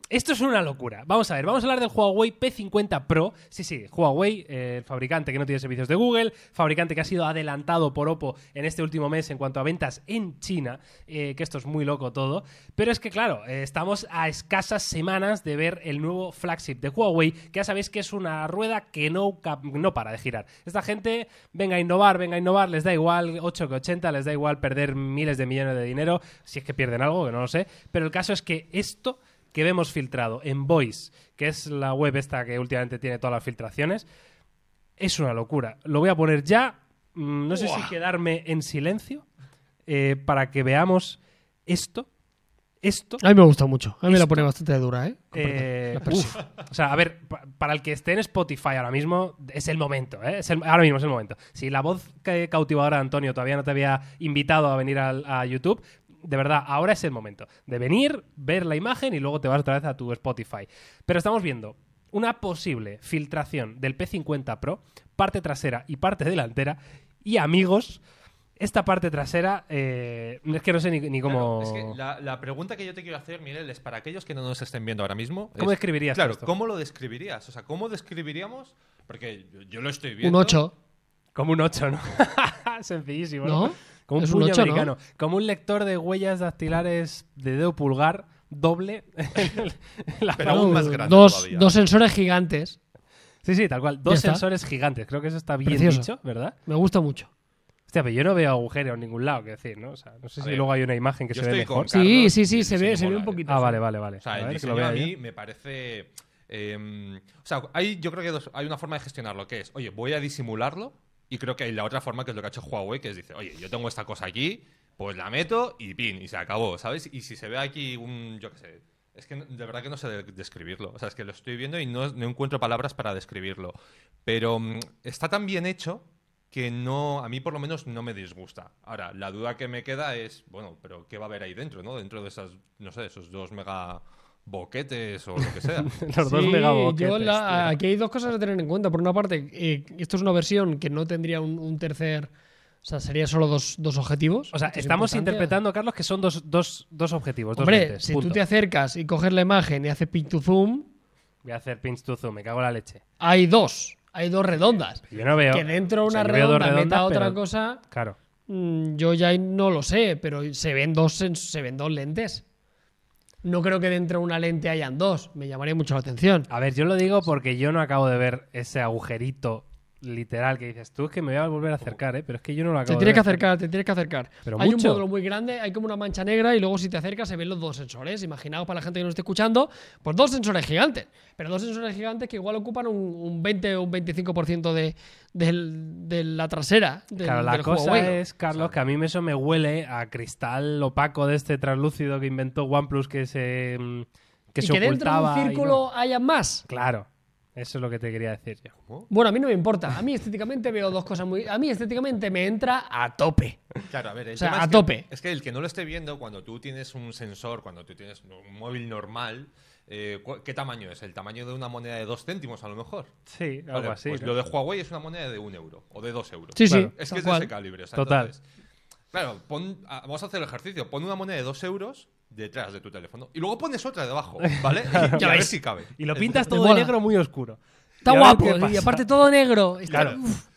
Esto es una locura. Vamos a ver, vamos a hablar del Huawei P50 Pro. Sí, sí, Huawei, el fabricante que no tiene servicios de Google, fabricante que ha sido adelantado por Oppo en este último mes en cuanto a ventas en China, eh, que esto es muy loco todo. Pero es que, claro, eh, estamos a escasas semanas de ver el nuevo flagship de Huawei, que ya sabéis que es una rueda que no, no para de girar. Esta gente, venga a innovar, venga a innovar, les da igual 8 que 80, les da igual perder miles de millones de dinero, si es que pierden algo, que no lo sé. Pero el caso es que esto que vemos filtrado en Voice, que es la web esta que últimamente tiene todas las filtraciones, es una locura. Lo voy a poner ya. mm, No sé si quedarme en silencio eh, para que veamos esto. Esto. A mí me gusta mucho. A mí me la pone bastante dura, ¿eh? Eh, uf. O sea, a ver, pa- para el que esté en Spotify ahora mismo, es el momento, ¿eh? Es el- ahora mismo es el momento. Si la voz que cautivadora de Antonio todavía no te había invitado a venir al- a, YouTube, de verdad, ahora es el momento de venir, ver la imagen y luego te vas otra vez a tu Spotify. Pero estamos viendo una posible filtración del P50 Pro, parte trasera y parte delantera, y amigos. Esta parte trasera, eh, es que no sé ni, ni cómo. Claro, es que la, la pregunta que yo te quiero hacer, Miguel, es para aquellos que no nos estén viendo ahora mismo. ¿Cómo es- describirías Claro, esto? ¿cómo lo describirías? O sea, ¿cómo describiríamos? Porque yo, yo lo estoy Un viendo. 8. Como un 8, ¿no? Sencillísimo, ¿no? ¿No? Como un Es un puño ocho, ¿no? americano. Como un lector de huellas dactilares de dedo pulgar doble. la Pero mano. aún más grande dos, todavía. dos sensores gigantes. Sí, sí, tal cual. Dos sensores gigantes. Creo que eso está bien Precioso. dicho, ¿verdad? Me gusta mucho. Hostia, pero yo no veo agujero en ningún lado, que decir, ¿no? O sea, no sé A si ver, luego hay una imagen que se ve mejor. Carlos, Sí, sí, sí, se ve, se ve un ¿eh? poquito. Ah, vale, vale, vale. O sea, A el ver, que a mí yo. me parece. eh, o sea, hay, yo creo que dos- hay una forma de gestionarlo que es, oye, voy a disimularlo. Y creo que hay la otra forma que es lo que ha hecho Huawei, que es dice, oye, yo tengo esta cosa aquí, pues la meto y pin, y se acabó, ¿sabes? Y si se ve aquí un, yo qué sé, es que de verdad que no sé de- describirlo. O sea, es que lo estoy viendo y no, no encuentro palabras para describirlo. Pero mm, está tan bien hecho que no, a mí por lo menos no me disgusta. Ahora, la duda que me queda es, bueno, pero ¿qué va a haber ahí dentro, no? Dentro de esas, no sé, esos dos mega boquetes o lo que sea. Los dos Sí, la- tío. aquí hay dos cosas a tener en cuenta. Por una parte, eh, esto es una versión que no tendría un, un tercer. O sea, sería solo dos, dos objetivos. O sea, estamos interpretando, Carlos, que son dos, dos, dos objetivos, dos Hombre, lentes, si punto. tú te acercas y coges la imagen y haces pinch to zoom, Voy a hacer pinch to zoom, me cago en la leche. hay dos. Hay dos redondas. Yo no veo... que dentro de o sea, una redonda meta otra pero- cosa, Claro. mm, yo ya no lo sé, pero se ven dos, se ven dos lentes. No creo que dentro de una lente hayan dos. Me llamaría mucho la atención. A ver, yo lo digo porque yo no acabo de ver ese agujerito literal que dices tú, es que me voy a volver a acercar, ¿eh? Pero es que yo no lo acabo Te de tienes que acercar, te tienes que acercar. Pero hay mucho. un módulo muy grande, hay como una mancha negra y luego si te acercas se ven los dos sensores. Imaginaos para la gente que nos esté escuchando, pues dos sensores gigantes. Pero dos sensores gigantes que igual ocupan un, un 20 o un 25% de, del- de la trasera. Del, Claro, la del cosa Huawei. es, Carlos, que a mí eso me huele a cristal opaco de este translúcido que inventó OnePlus que se mm, que y se que dentro de un y círculo no. haya más. Claro, eso es lo que te quería decir yo. Bueno, a mí no me importa. A mí estéticamente veo dos cosas muy. A mí estéticamente me entra a tope. Claro, a ver, el O sea, tema a es tope. Que, es que el que no lo esté viendo, cuando tú tienes un sensor, cuando tú tienes un móvil normal, eh, ¿qué tamaño es? ¿El tamaño de una moneda de dos céntimos, a lo mejor? Sí, algo Vale, así. Pues ¿no? lo de Huawei es una moneda de un euro o de dos euros. Sí, Claro. sí. Es que es cual. de ese calibre. o sea, Total. entonces, claro, pon- ah, vamos a hacer el ejercicio. Pon una moneda de dos euros detrás de tu teléfono y luego pones otra debajo, ¿vale? Y, y a ver si cabe. Y lo pintas todo de negro muy oscuro. Está Y guapo. Y aparte todo negro. Está- Claro. uf.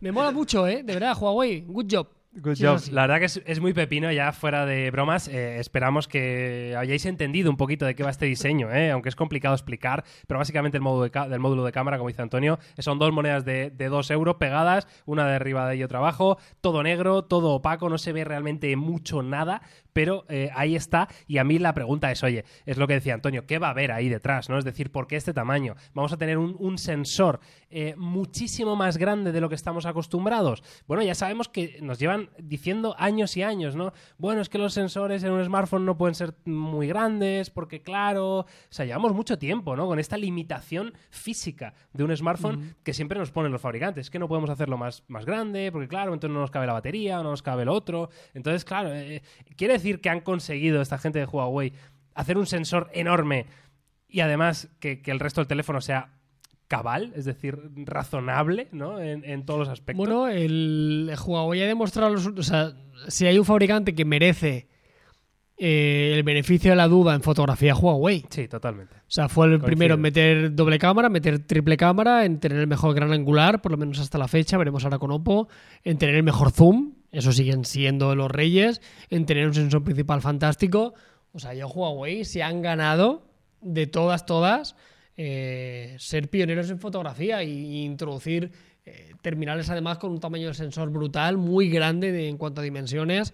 me mola mucho, ¿eh? De verdad, Huawei. Good job. Good Sí, job. La verdad que es, es muy pepino, ya fuera de bromas. eh, esperamos que hayáis entendido un poquito de qué va este diseño, eh, aunque es complicado explicar. Pero básicamente el módulo de, del módulo de cámara, como dice Antonio, son dos monedas de, de dos euros pegadas, una de arriba y otra abajo, todo negro, todo opaco, no se ve realmente mucho nada, pero eh, ahí está. Y a mí la pregunta es, oye, es lo que decía Antonio, ¿qué va a haber ahí detrás? ¿no? Es decir, ¿por qué este tamaño? ¿Vamos a tener un, un sensor eh, muchísimo más grande de lo que estamos acostumbrados? Bueno, ya sabemos que nos llevan diciendo años y años, ¿no? Bueno, es que los sensores en un smartphone no pueden ser muy grandes porque, claro, o sea, llevamos mucho tiempo, ¿no? Con esta limitación física de un smartphone que siempre nos ponen los fabricantes, que no podemos hacerlo más, más grande porque, claro, entonces no nos cabe la batería o no nos cabe lo otro. Entonces, claro, eh, quiere decir que han conseguido esta gente de Huawei hacer un sensor enorme y además que, que el resto del teléfono sea cabal, es decir, razonable, ¿no? En, en todos los aspectos. Bueno, el Huawei ha demostrado, los- o sea, si hay un fabricante que merece eh, el beneficio de la duda en fotografía Huawei. Sí, totalmente. O sea, fue el Coincido. primero en meter doble cámara, meter triple cámara, en tener el mejor gran angular, por lo menos hasta la fecha, veremos ahora con Oppo, en tener el mejor zoom, eso siguen siendo los reyes, en tener un sensor principal fantástico. O sea, ya Huawei se han ganado de todas, todas, eh, ser pioneros en fotografía y introducir eh, terminales además con un tamaño de sensor brutal, muy grande de- en cuanto a dimensiones.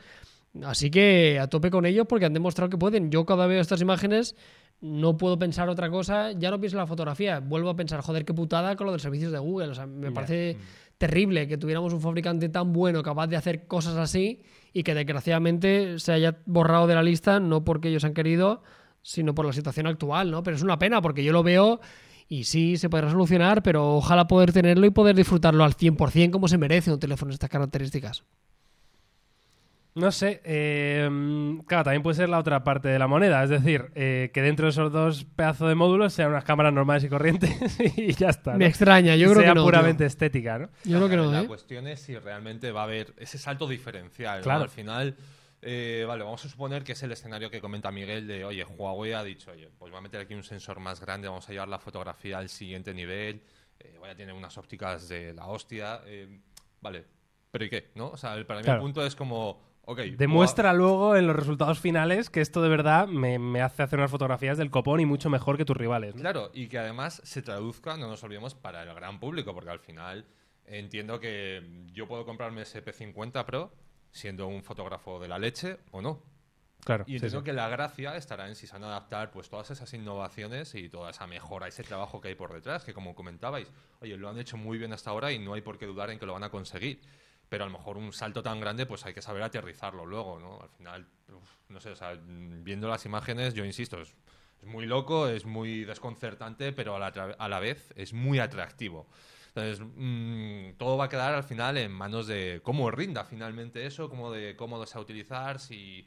Así que a tope con ellos porque han demostrado que pueden. Yo cada vez veo estas imágenes no puedo pensar otra cosa, ya no pienso en la fotografía, vuelvo a pensar, joder, qué putada con lo de los servicios de Google. O sea, me parece terrible que tuviéramos un fabricante tan bueno capaz de hacer cosas así y que desgraciadamente se haya borrado de la lista, no porque ellos han querido, sino por la situación actual, ¿no? Pero es una pena porque yo lo veo y sí se podrá solucionar, pero ojalá poder tenerlo y poder disfrutarlo al 100% como se merece un teléfono de estas características. No sé, eh, claro, también puede ser la otra parte de la moneda, es decir, eh, que dentro de esos dos pedazos de módulos sean unas cámaras normales y corrientes y ya está. ¿no? Me extraña, yo Y creo sea que no. tío. puramente estética, ¿no? Yo creo que no, La ¿eh? cuestión es si realmente va a haber ese salto diferencial. ¿no? Claro. Al final, eh, vale, vamos a suponer que es el escenario que comenta Miguel de, oye, Huawei ha dicho, oye, pues va a meter aquí un sensor más grande, vamos a llevar la fotografía al siguiente nivel, eh, vaya, tiene unas ópticas de la hostia, eh, vale, pero ¿y qué? ¿No? O sea, el- para mí Claro. el punto es como, Demuestra luego en los resultados finales que esto de verdad me, me hace hacer unas fotografías del copón y mucho mejor que tus rivales. ¿no? Claro, y que además se traduzca, no nos olvidemos, para el gran público, porque al final entiendo que yo puedo comprarme ese P50 Pro siendo un fotógrafo de la leche o no. Claro. Y entiendo sí. que la gracia estará en si se van a adaptar pues todas esas innovaciones y toda esa mejora, ese trabajo que hay por detrás, que como comentabais, oye, lo han hecho muy bien hasta ahora y no hay por qué dudar en que lo van a conseguir. Pero a lo mejor un salto tan grande, pues hay que saber aterrizarlo luego, ¿no? Al final, uf, no sé, o sea, viendo las imágenes, yo insisto, es, es muy loco, es muy desconcertante, pero a la, a la vez es muy atractivo. Entonces, mm, todo va a quedar al final en manos de cómo rinda finalmente eso, cómo de cómodo sea utilizar, si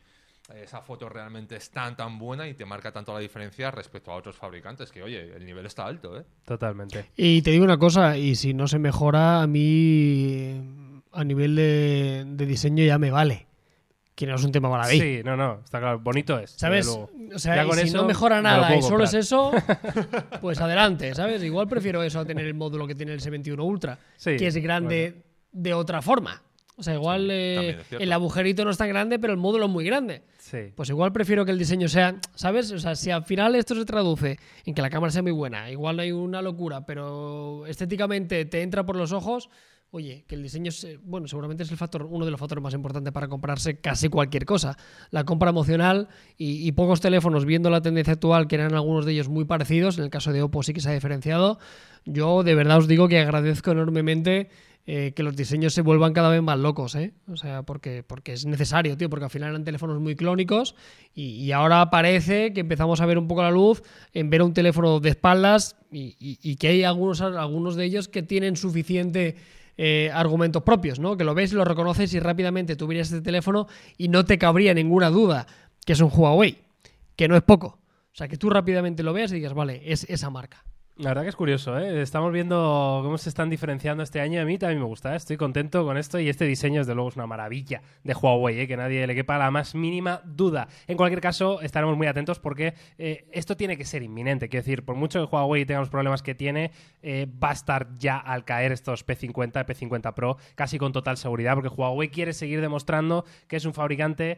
esa foto realmente es tan tan buena y te marca tanto la diferencia respecto a otros fabricantes, que oye, el nivel está alto, ¿eh? Totalmente. Y te digo una cosa, y si no se mejora, a mí a nivel de, de diseño ya me vale. Que no es un tema baladí. Sí, no, no, está claro. Bonito es. ¿Sabes? luego. O sea, Ya y con si eso no mejora me nada puedo y solo es comprar. eso, pues adelante, ¿sabes? Igual prefiero eso a tener el módulo que tiene el S21 Ultra, Sí, que es grande de otra forma. O sea, igual eh, es cierto. el agujerito no es tan grande, pero el módulo es muy grande. Sí. Pues igual prefiero que el diseño sea, ¿sabes? O sea, si al final esto se traduce en que la cámara sea muy buena, igual no hay una locura, pero estéticamente te entra por los ojos, oye, que el diseño, se- bueno, seguramente es el factor, uno de los factores más importantes para comprarse casi cualquier cosa. La compra emocional y, pocos teléfonos, viendo la tendencia actual, que eran algunos de ellos muy parecidos, en el caso de Oppo sí que se ha diferenciado, yo de verdad os digo que agradezco enormemente eh, que los diseños se vuelvan cada vez más locos, ¿eh? O sea, porque, porque es necesario, tío, porque al final eran teléfonos muy clónicos y, ahora parece que empezamos a ver un poco la luz en ver un teléfono de espaldas y- y que hay algunos, algunos de ellos que tienen suficiente eh, argumentos propios, ¿no? Que lo ves lo reconoces y rápidamente tú miras este teléfono y no te cabría ninguna duda que es un Huawei, que no es poco. O sea, que tú rápidamente lo veas y digas, vale, es esa marca. La verdad que es curioso, ¿eh? Estamos viendo cómo se están diferenciando este año. A mí también me gusta, ¿eh? estoy contento con esto y este diseño, desde luego, es una maravilla de Huawei, ¿eh? que nadie le quepa la más mínima duda. En cualquier caso, estaremos muy atentos porque eh, esto tiene que ser inminente. Quiero decir, por mucho que Huawei tenga los problemas que tiene, eh, va a estar ya al caer estos P50, P50 Pro, casi con total seguridad, porque Huawei quiere seguir demostrando que es un fabricante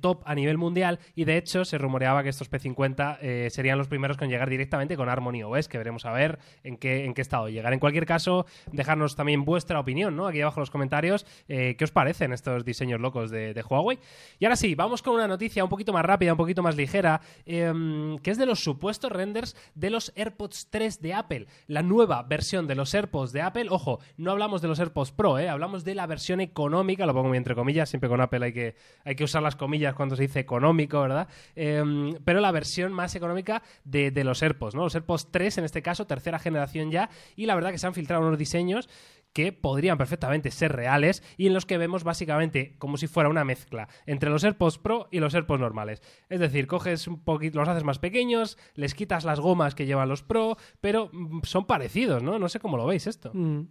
top a nivel mundial y de hecho se rumoreaba que estos P50 eh, serían los primeros con llegar directamente con Harmony OS, que veremos a ver en qué, en qué estado llegar. En cualquier caso, dejarnos también vuestra opinión, ¿no? Aquí abajo en los comentarios, eh, ¿qué os parecen estos diseños locos de, Huawei? Y ahora sí, vamos con una noticia un poquito más rápida, un poquito más ligera, em, que es de los supuestos renders de los AirPods 3 de Apple, la nueva versión de los AirPods de Apple. Ojo, no hablamos de los AirPods Pro, ¿eh? hablamos de la versión económica, lo pongo muy entre comillas, siempre con Apple hay que, hay que usar las comillas cuando se dice económico, ¿verdad? Em, pero la versión más económica de, de los AirPods, ¿no? Los AirPods 3 en este caso, tercera generación ya, y la verdad que se han filtrado unos diseños que podrían perfectamente ser reales y en los que vemos básicamente como si fuera una mezcla entre los AirPods Pro y los AirPods normales. Es decir, coges un poquito, los haces más pequeños, les quitas las gomas que llevan los Pro, pero mm, son parecidos, ¿no? No sé cómo lo veis esto. Mm.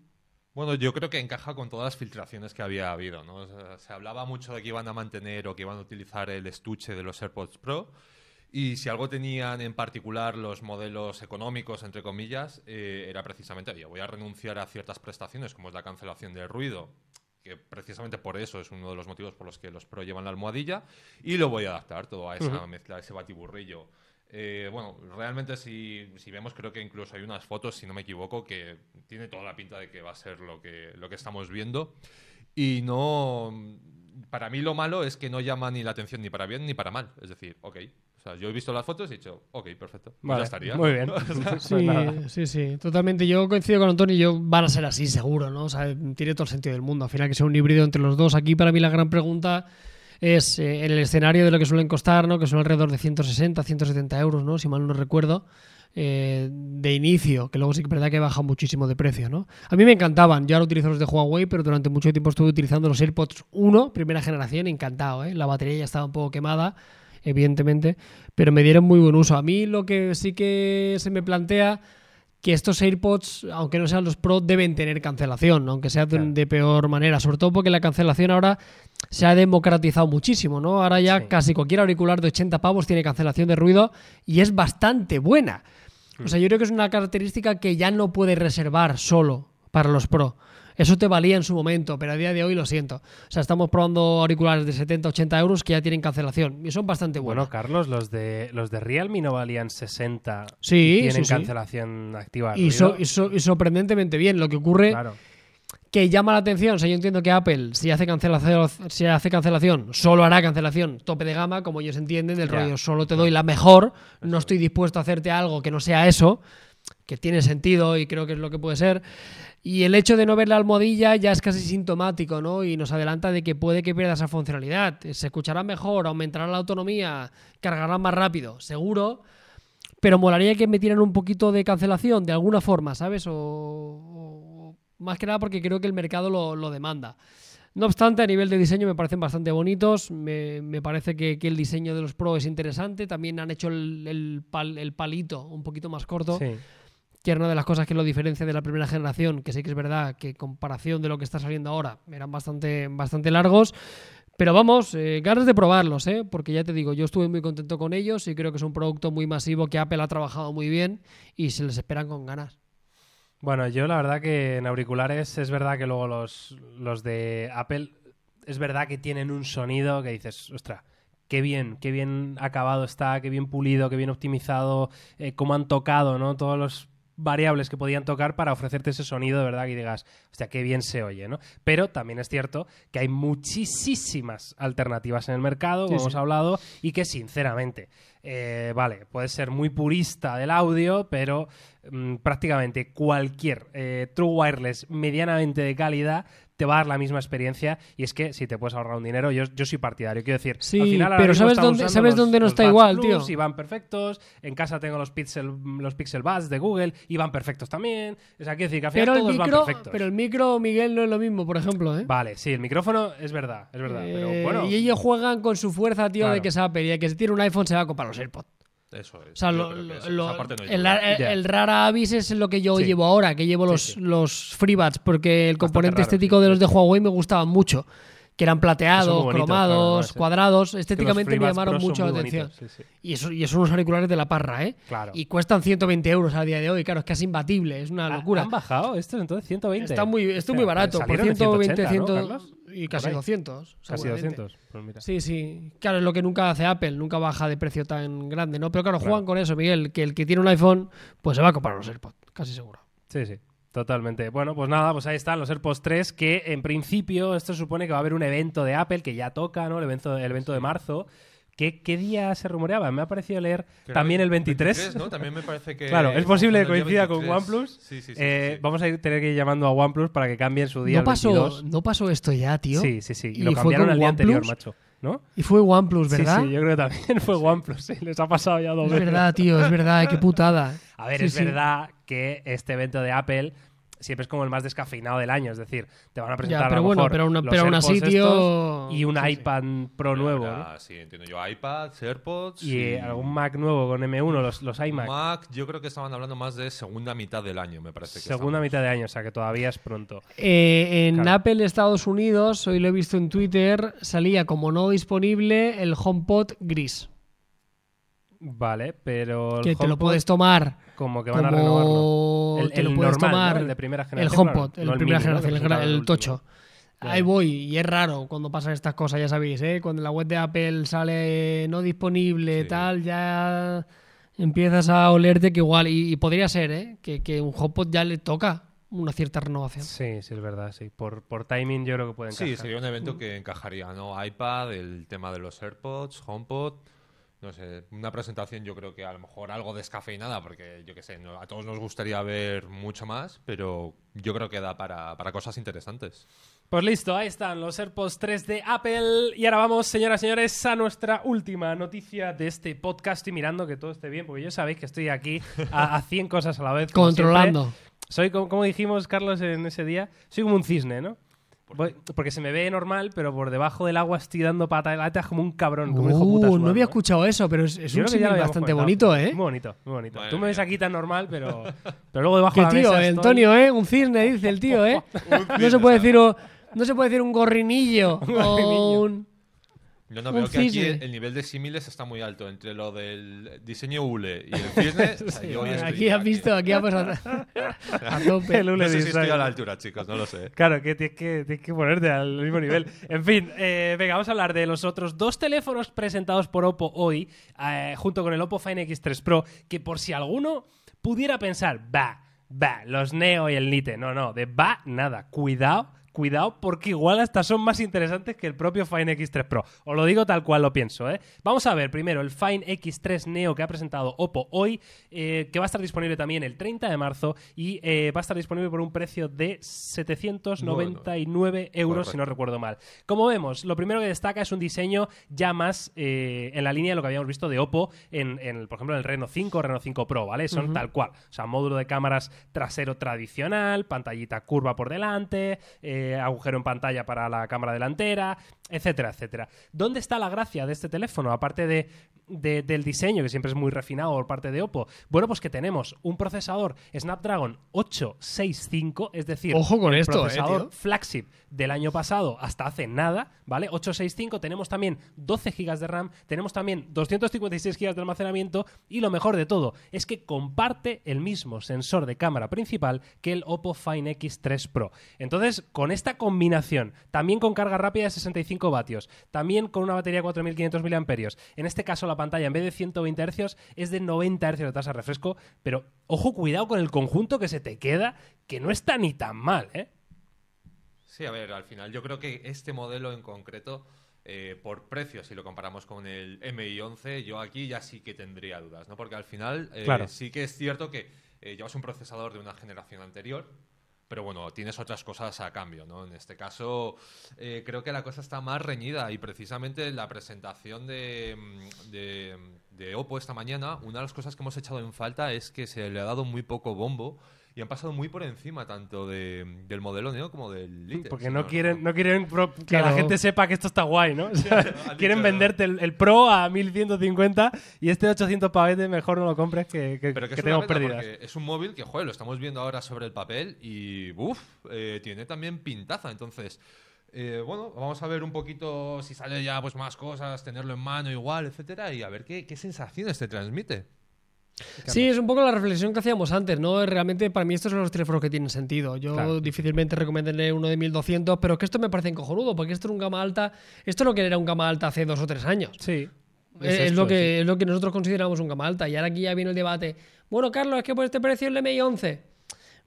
Bueno, yo creo que encaja con todas las filtraciones que había habido, ¿no? O sea, se hablaba mucho de que iban a mantener o que iban a utilizar el estuche de los AirPods Pro. Y si algo tenían en particular los modelos económicos, entre comillas, eh, era precisamente, oye, voy a renunciar a ciertas prestaciones, como es la cancelación del ruido, que precisamente por eso es uno de los motivos por los que los Pro llevan la almohadilla, y lo voy a adaptar todo a esa mezcla, a ese batiburrillo. Eh, bueno, realmente si, si vemos, creo que incluso hay unas fotos, si no me equivoco, que tiene toda la pinta de que va a ser lo que, lo que estamos viendo. Y no. Para mí lo malo es que no llama ni la atención ni para bien ni para mal. Es decir, ok. O sea, yo he visto las fotos y he dicho, ok, perfecto. Pues Vale, ya estaría. Muy bien. Sí, Pues sí, sí, totalmente. Yo coincido con Antonio y yo van a ser así, seguro, ¿no? O sea, tiene todo el sentido del mundo. Al final que sea un híbrido entre los dos. Aquí para mí la gran pregunta es eh, en el escenario de lo que suelen costar, ¿no? Que son alrededor de 160, 170 euros, ¿no? Si mal no recuerdo. Eh, de inicio, que luego sí que es verdad que baja muchísimo de precio, ¿no? A mí me encantaban, yo ahora utilizo los de Huawei, pero durante mucho tiempo estuve utilizando los AirPods 1, primera generación, encantado, ¿eh? La batería ya estaba un poco quemada, evidentemente, pero me dieron muy buen uso. A mí lo que sí que se me plantea que estos AirPods, aunque no sean los Pro, deben tener cancelación, ¿no? aunque sea de, Claro. de peor manera, sobre todo porque la cancelación ahora se ha democratizado muchísimo, ¿no? Ahora ya Sí. casi cualquier auricular de 80 pavos tiene cancelación de ruido y es bastante buena. O sea, yo creo que es una característica que ya no puedes reservar solo para los Pro. Eso te valía en su momento, pero a día de hoy lo siento. O sea, estamos probando auriculares de 70, 80 euros que ya tienen cancelación y son bastante buenos. Bueno, Carlos, los de los de Realme no valían 60 Sí, y tienen sí, sí. cancelación activa. y, ruido. so- y so- y sorprendentemente bien. Lo que ocurre Claro. Que llama la atención. O sea, yo entiendo que Apple, si hace cancelación, si hace cancelación, solo hará cancelación tope de gama, como ellos entienden, del rollo, solo te doy la mejor, no estoy dispuesto a hacerte algo que no sea eso, que tiene sentido y creo que es lo que puede ser. Y el hecho de no ver la almohadilla ya es casi sintomático, ¿no? Y nos adelanta de que puede que pierda esa funcionalidad. Se escuchará mejor, aumentará la autonomía, cargará más rápido, seguro. Pero molaría que metieran un poquito de cancelación de alguna forma, ¿sabes? O- más que nada porque creo que el mercado lo, lo demanda. No obstante, a nivel de diseño me parecen bastante bonitos. Me, me parece que, que el diseño de los Pro es interesante. También han hecho el, el pal- el palito un poquito más corto, Sí. que era una de las cosas que lo diferencia de la primera generación, que sí que es verdad que en comparación de lo que está saliendo ahora eran bastante, bastante largos. Pero vamos, eh, ganas de probarlos, ¿eh? porque ya te digo, yo estuve muy contento con ellos y creo que es un producto muy masivo que Apple ha trabajado muy bien y se les esperan con ganas. Bueno, yo la verdad que en auriculares es verdad que luego los, los de Apple es verdad que tienen un sonido que dices, ostras, qué bien, qué bien acabado está, qué bien pulido, qué bien optimizado, eh, cómo han tocado, ¿no? Todos los variables que podían tocar para ofrecerte ese sonido de verdad que digas, hostia, qué bien se oye, ¿no? Pero también es cierto que hay muchísimas alternativas en el mercado, como Sí, hemos hablado, y que sinceramente, eh, vale, puedes ser muy purista del audio, pero mm, prácticamente cualquier eh, True Wireless medianamente de calidad te va a dar la misma experiencia y es que si te puedes ahorrar un dinero, yo, yo soy partidario. Quiero decir, Sí, al final pero ¿sabes dónde- sabes los- dónde no está igual, Plus tío? Y van perfectos. En casa tengo los Pixel, los Pixel Buds de Google y van perfectos también. O sea, quiero decir que al final Pero el, todos van perfectos. pero el micro, Miguel, no es lo mismo, por ejemplo. ¿eh? Vale, sí, el micrófono es verdad, es verdad. Eh, pero bueno, Y ellos juegan con su fuerza, tío, de que Apple y de que si tiene un iPhone se va a comprar los AirPods. Eso es. O sea, lo- no el, el- rara avis es lo que yo Sí. llevo ahora, que llevo los, sí. los FreeBuds, porque el Bastante componente raro, estético sí, de los de Huawei me gustaban mucho. Que eran plateados, claro, cromados, cuadrados. Estéticamente me llamaron mucho la atención. bonitos, sí, sí. Y, eso, y son unos auriculares de la parra, ¿eh? Claro. Y cuestan 120 euros a día de hoy. Claro, es casi imbatible, es una locura. ¿Han bajado estos entonces 120? Está muy, esto es muy barato, por salieron en 120, 180, ¿no, 100 Carlos? y casi Por ahí. 200. Casi seguramente. 200. Pues mira. Sí, sí. Claro, es lo que nunca hace Apple, nunca baja de precio tan grande, ¿no? Pero claro, Claro. juegan con eso, Miguel, que el que tiene un iPhone, pues se va a comprar los AirPods, casi seguro. Sí, sí. Totalmente. Bueno, pues nada, pues ahí están los AirPods 3, que en principio esto supone que va a haber un evento de Apple que ya toca, ¿no? El evento, el evento de marzo. ¿Qué, ¿Qué día se rumoreaba? Me ha parecido leer también el 23. ¿no? También me parece que. Claro, es posible que coincida con 23. OnePlus. Sí, sí, sí. Eh. Vamos a ir, tener que ir llamando a OnePlus para que cambien su día ¿No pasó, 22. ¿No pasó esto ya, tío? Sí, sí, sí. Y, ¿Y lo cambiaron al día anterior, macho. ¿No? Y fue OnePlus, ¿verdad? Sí, sí, yo creo que también fue OnePlus. Sí, les ha pasado ya dos Es veces. verdad, tío, es verdad, qué putada. A ver, Sí, es sí. verdad que este evento de Apple siempre es como el más descafeinado del año. Es decir, te van a presentar Ya, a pero lo bueno, mejor pero aún, los pero estos y un sí, sí. iPad Pro nuevo. ¿no? Ahora, Sí, entiendo yo. iPad, AirPods. Y eh, algún Mac nuevo con M1, los, los iMac. Mac, yo creo que estaban hablando más de segunda mitad del año, me parece que Segunda estamos. mitad de año, o sea que todavía es pronto. Eh, en Claro. Apple Estados Unidos, hoy lo he visto en Twitter, salía como no disponible el HomePod gris. Vale, pero. el Que te lo puedes tomar Como que van a renovarlo. El, te lo el puedes normal, tomar ¿no? el de primera el generación. HomePod, claro, el no el primera mini, ¿no? generación, el, el tocho. Ahí voy, y es raro cuando pasan estas cosas, ya sabéis, ¿eh? Cuando en la web de Apple sale no disponible, Sí. tal, ya empiezas a olerte que igual, y, y podría ser, ¿eh? Que, que un HomePod ya le toca una cierta renovación. Sí, sí, es verdad, sí. Por, por timing yo creo que pueden Sí, sería un evento que encajaría, ¿no? iPad, el tema de los AirPods, HomePod. No sé, una presentación yo creo que a lo mejor algo descafeinada, porque yo qué sé, no- a todos nos gustaría ver mucho más, pero yo creo que da para, para cosas interesantes. Pues listo, ahí están los AirPods 3 de Apple. Y ahora vamos, señoras y señores, a nuestra última noticia de este podcast. Estoy mirando que todo esté bien, porque ya sabéis que estoy aquí a, a 100 cosas a la vez. Controlando. siempre. Soy, como, como dijimos, Carlos, en ese día, soy como un cisne, ¿no? Voy- porque se me ve normal, pero por debajo del agua estoy dando pataletas como un cabrón, como un hijo puta Uh, no sudando, había ¿eh? escuchado eso, pero es, es Yo creo un que ya símil lo habíamos bastante comentado. bonito, ¿eh? Muy bonito, muy bonito. Madre Tú me ves mía. aquí tan normal, pero, pero luego debajo Que de la tío, mesa estoy- Antonio, ¿eh? Un cisne, dice el tío, ¿eh? no se puede decir un, no se puede decir un gorrinillo o un... Yo no Un veo que aquí el, el nivel de símiles está muy alto entre lo del diseño hule y el cisne. o sea, yo Aquí has visto, aquí ha pasado a tope. El hule No sé si estoy a la altura, chicos, no lo sé. Claro, que tienes, que tienes que ponerte al mismo nivel. En fin, eh, venga, vamos a hablar de los otros dos teléfonos presentados por Oppo hoy, eh, junto con el Oppo Find X3 Pro, que por si alguno pudiera pensar, va, va, los Neo y el Lite. No, no, de va, nada. Cuidado. Cuidado, porque igual hasta son más interesantes que el propio Find X3 Pro. Os lo digo tal cual lo pienso, ¿eh? Vamos a ver primero el Find X3 Neo que ha presentado Oppo hoy, eh, que va a estar disponible también el 30 de marzo y eh, va a estar disponible por un precio de 799 euros, si no recuerdo mal. Como vemos, lo primero que destaca es un diseño ya más eh, en la línea de lo que habíamos visto de Oppo en, por ejemplo, en el Reno 5 o Reno 5 Pro, ¿vale? Son tal cual. O sea, módulo de cámaras trasero tradicional, pantallita curva por delante, eh, agujero en pantalla para la cámara delantera, etcétera, etcétera. ¿Dónde está la gracia de este teléfono? Aparte de, de- del diseño, que siempre es muy refinado por parte de Oppo. Bueno, pues que tenemos un procesador Snapdragon 865, es decir, Ojo con el esto, eh, procesador tío. flagship del año pasado hasta hace nada, ¿vale? 865, tenemos también 12 GB de RAM, tenemos también 256 GB de almacenamiento y lo mejor de todo es que comparte el mismo sensor de cámara principal que el Oppo Find X3 Pro. Entonces, con esta combinación, también con carga rápida de 65 vatios, también con una batería de 4500 mAh, en este caso la pantalla en vez de 120 Hz es de 90 Hz de tasa de refresco, pero ojo, cuidado con el conjunto que se te queda, que no está ni tan mal, ¿eh? Sí, a ver, al final yo creo que este modelo en concreto, eh, por precio, si lo comparamos con el MI11, yo aquí ya sí que tendría dudas, ¿no? Porque al final eh, Claro. sí que es cierto que eh, llevas un procesador de una generación anterior, pero bueno, tienes otras cosas a cambio, ¿no? En este caso, eh, creo que la cosa está más reñida y precisamente la presentación mm, de, de Oppo esta mañana, una de las cosas que hemos echado en falta es que se le ha dado muy poco bombo y han pasado muy por encima tanto de- del modelo Neo como del Lite. Porque no quieren, no quieren pro- que Claro. la gente sepa que esto está guay, ¿no? O sea, Han quieren venderte el, el Pro a 1150 y este 800 pavete mejor no lo compres que, que, Pero que, que es una tenemos pérdidas. es un móvil que, joder, lo estamos viendo ahora sobre el papel y, uff, tiene también pintaza. Entonces, eh, bueno, vamos a ver un poquito si sale ya pues más cosas, tenerlo en mano igual, etcétera, y a ver qué, qué sensaciones te transmite. Sí, es un poco la reflexión que hacíamos antes, ¿no? Realmente para mí estos son los teléfonos que tienen sentido. Yo Claro. difícilmente recomendaría uno de 1200, pero es que esto me parece cojonudo, porque esto es un gama alta, esto es lo que era un gama alta hace dos o tres años. Sí. Es, es esto, lo que, es lo que nosotros consideramos un gama alta. Y ahora aquí ya viene el debate. Bueno, Carlos, es que por este precio el MI11.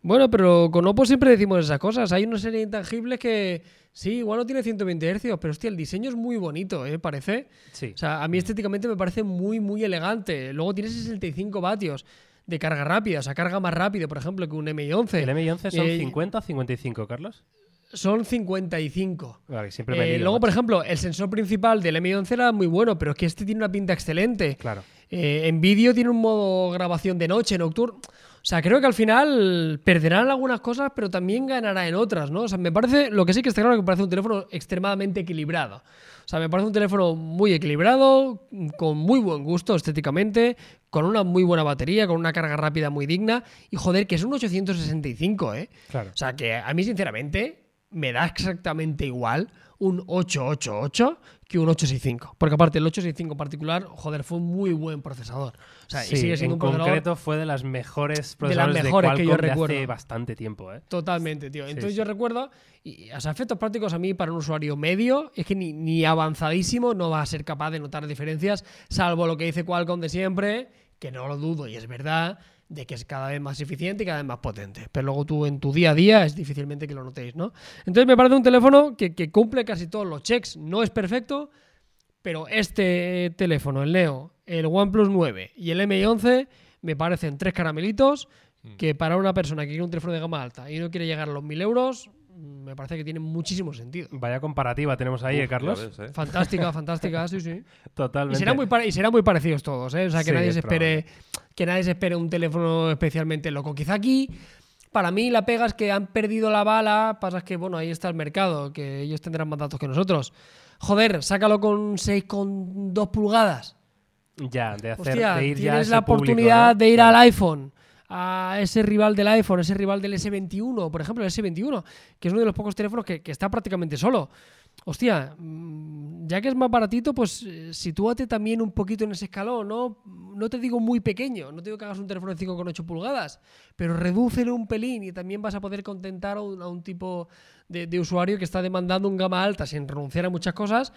Bueno, pero con Oppo siempre decimos esas cosas. Hay una serie de intangibles que sí, igual no tiene 120 Hz, pero hostia, el diseño es muy bonito, ¿eh? Parece. Sí. O sea, a mí estéticamente me parece muy, muy elegante. Luego tiene 65 vatios de carga rápida, o sea, carga más rápido, por ejemplo, que un MI11. ¿El M11 son Eh, 50 o 55, Carlos? Son 55. Vale, siempre me Eh, lío, luego, por ejemplo, el sensor principal del M11 era muy bueno, pero es que este tiene una pinta excelente. Claro. Eh, en vídeo tiene un modo grabación de noche, nocturno. O O sea, creo que al final perderán algunas cosas, pero también ganará en otras, ¿no? O sea, me parece, lo que sí que está claro que me parece un teléfono extremadamente equilibrado. O sea, me parece un teléfono muy equilibrado, con muy buen gusto estéticamente, con una muy buena batería, con una carga rápida muy digna. Y joder, que es un 865, ¿eh? Claro. O sea, que a mí, sinceramente, me da exactamente igual un 888 que un 865. Porque aparte, el 865 en particular, joder, fue un muy buen procesador. O sea, y sigue siendo en un concreto fue de las mejores De las procesadores de, mejores que yo de hace recuerdo. bastante tiempo, ¿eh? Totalmente, tío. Entonces sí. yo recuerdo, y o sea, efectos prácticos a mí para un usuario medio, es que ni, ni avanzadísimo no va a ser capaz de notar diferencias, salvo lo que dice Qualcomm de siempre, que no lo dudo y es verdad, de que es cada vez más eficiente y cada vez más potente. Pero luego tú en tu día a día es difícilmente que lo notéis, ¿no? Entonces me parece un teléfono que, que cumple casi todos los checks. No es perfecto, pero este teléfono, el Neo, el OnePlus 9 y el MI11 me parecen tres caramelitos que para una persona que quiere un teléfono de gama alta y no quiere llegar a los 1000 euros, mm, me parece que tiene muchísimo sentido. Vaya comparativa tenemos ahí, Uf, ¿eh, Carlos? ves, ¿eh? Fantástica, fantástica, sí, sí. Y Totalmente. serán muy, pare- y serán muy parecidos todos, ¿eh? O sea, que Sí, nadie se espere que nadie se espere un teléfono especialmente loco. Quizá aquí, para mí, la pega es que han perdido la bala. Pasa que, bueno, ahí está el mercado, que ellos tendrán más datos que nosotros. Joder, sácalo con 6,2 pulgadas. Ya, de hacer Hostia, de ir ya a tienes ese la público, oportunidad ¿no? de ir al iPhone, a ese rival del iPhone, ese rival del S21, por ejemplo, el S21, que es uno de los pocos teléfonos que, que está prácticamente solo. Hostia, mm, ya que es más baratito, pues eh, sitúate también un poquito en ese escalón, ¿no? No te digo muy pequeño, no te digo que hagas un teléfono de 5,8 pulgadas, pero redúcelo un pelín y también vas a poder contentar a un, a un tipo de, de usuario que está demandando un gama alta sin renunciar a muchas cosas,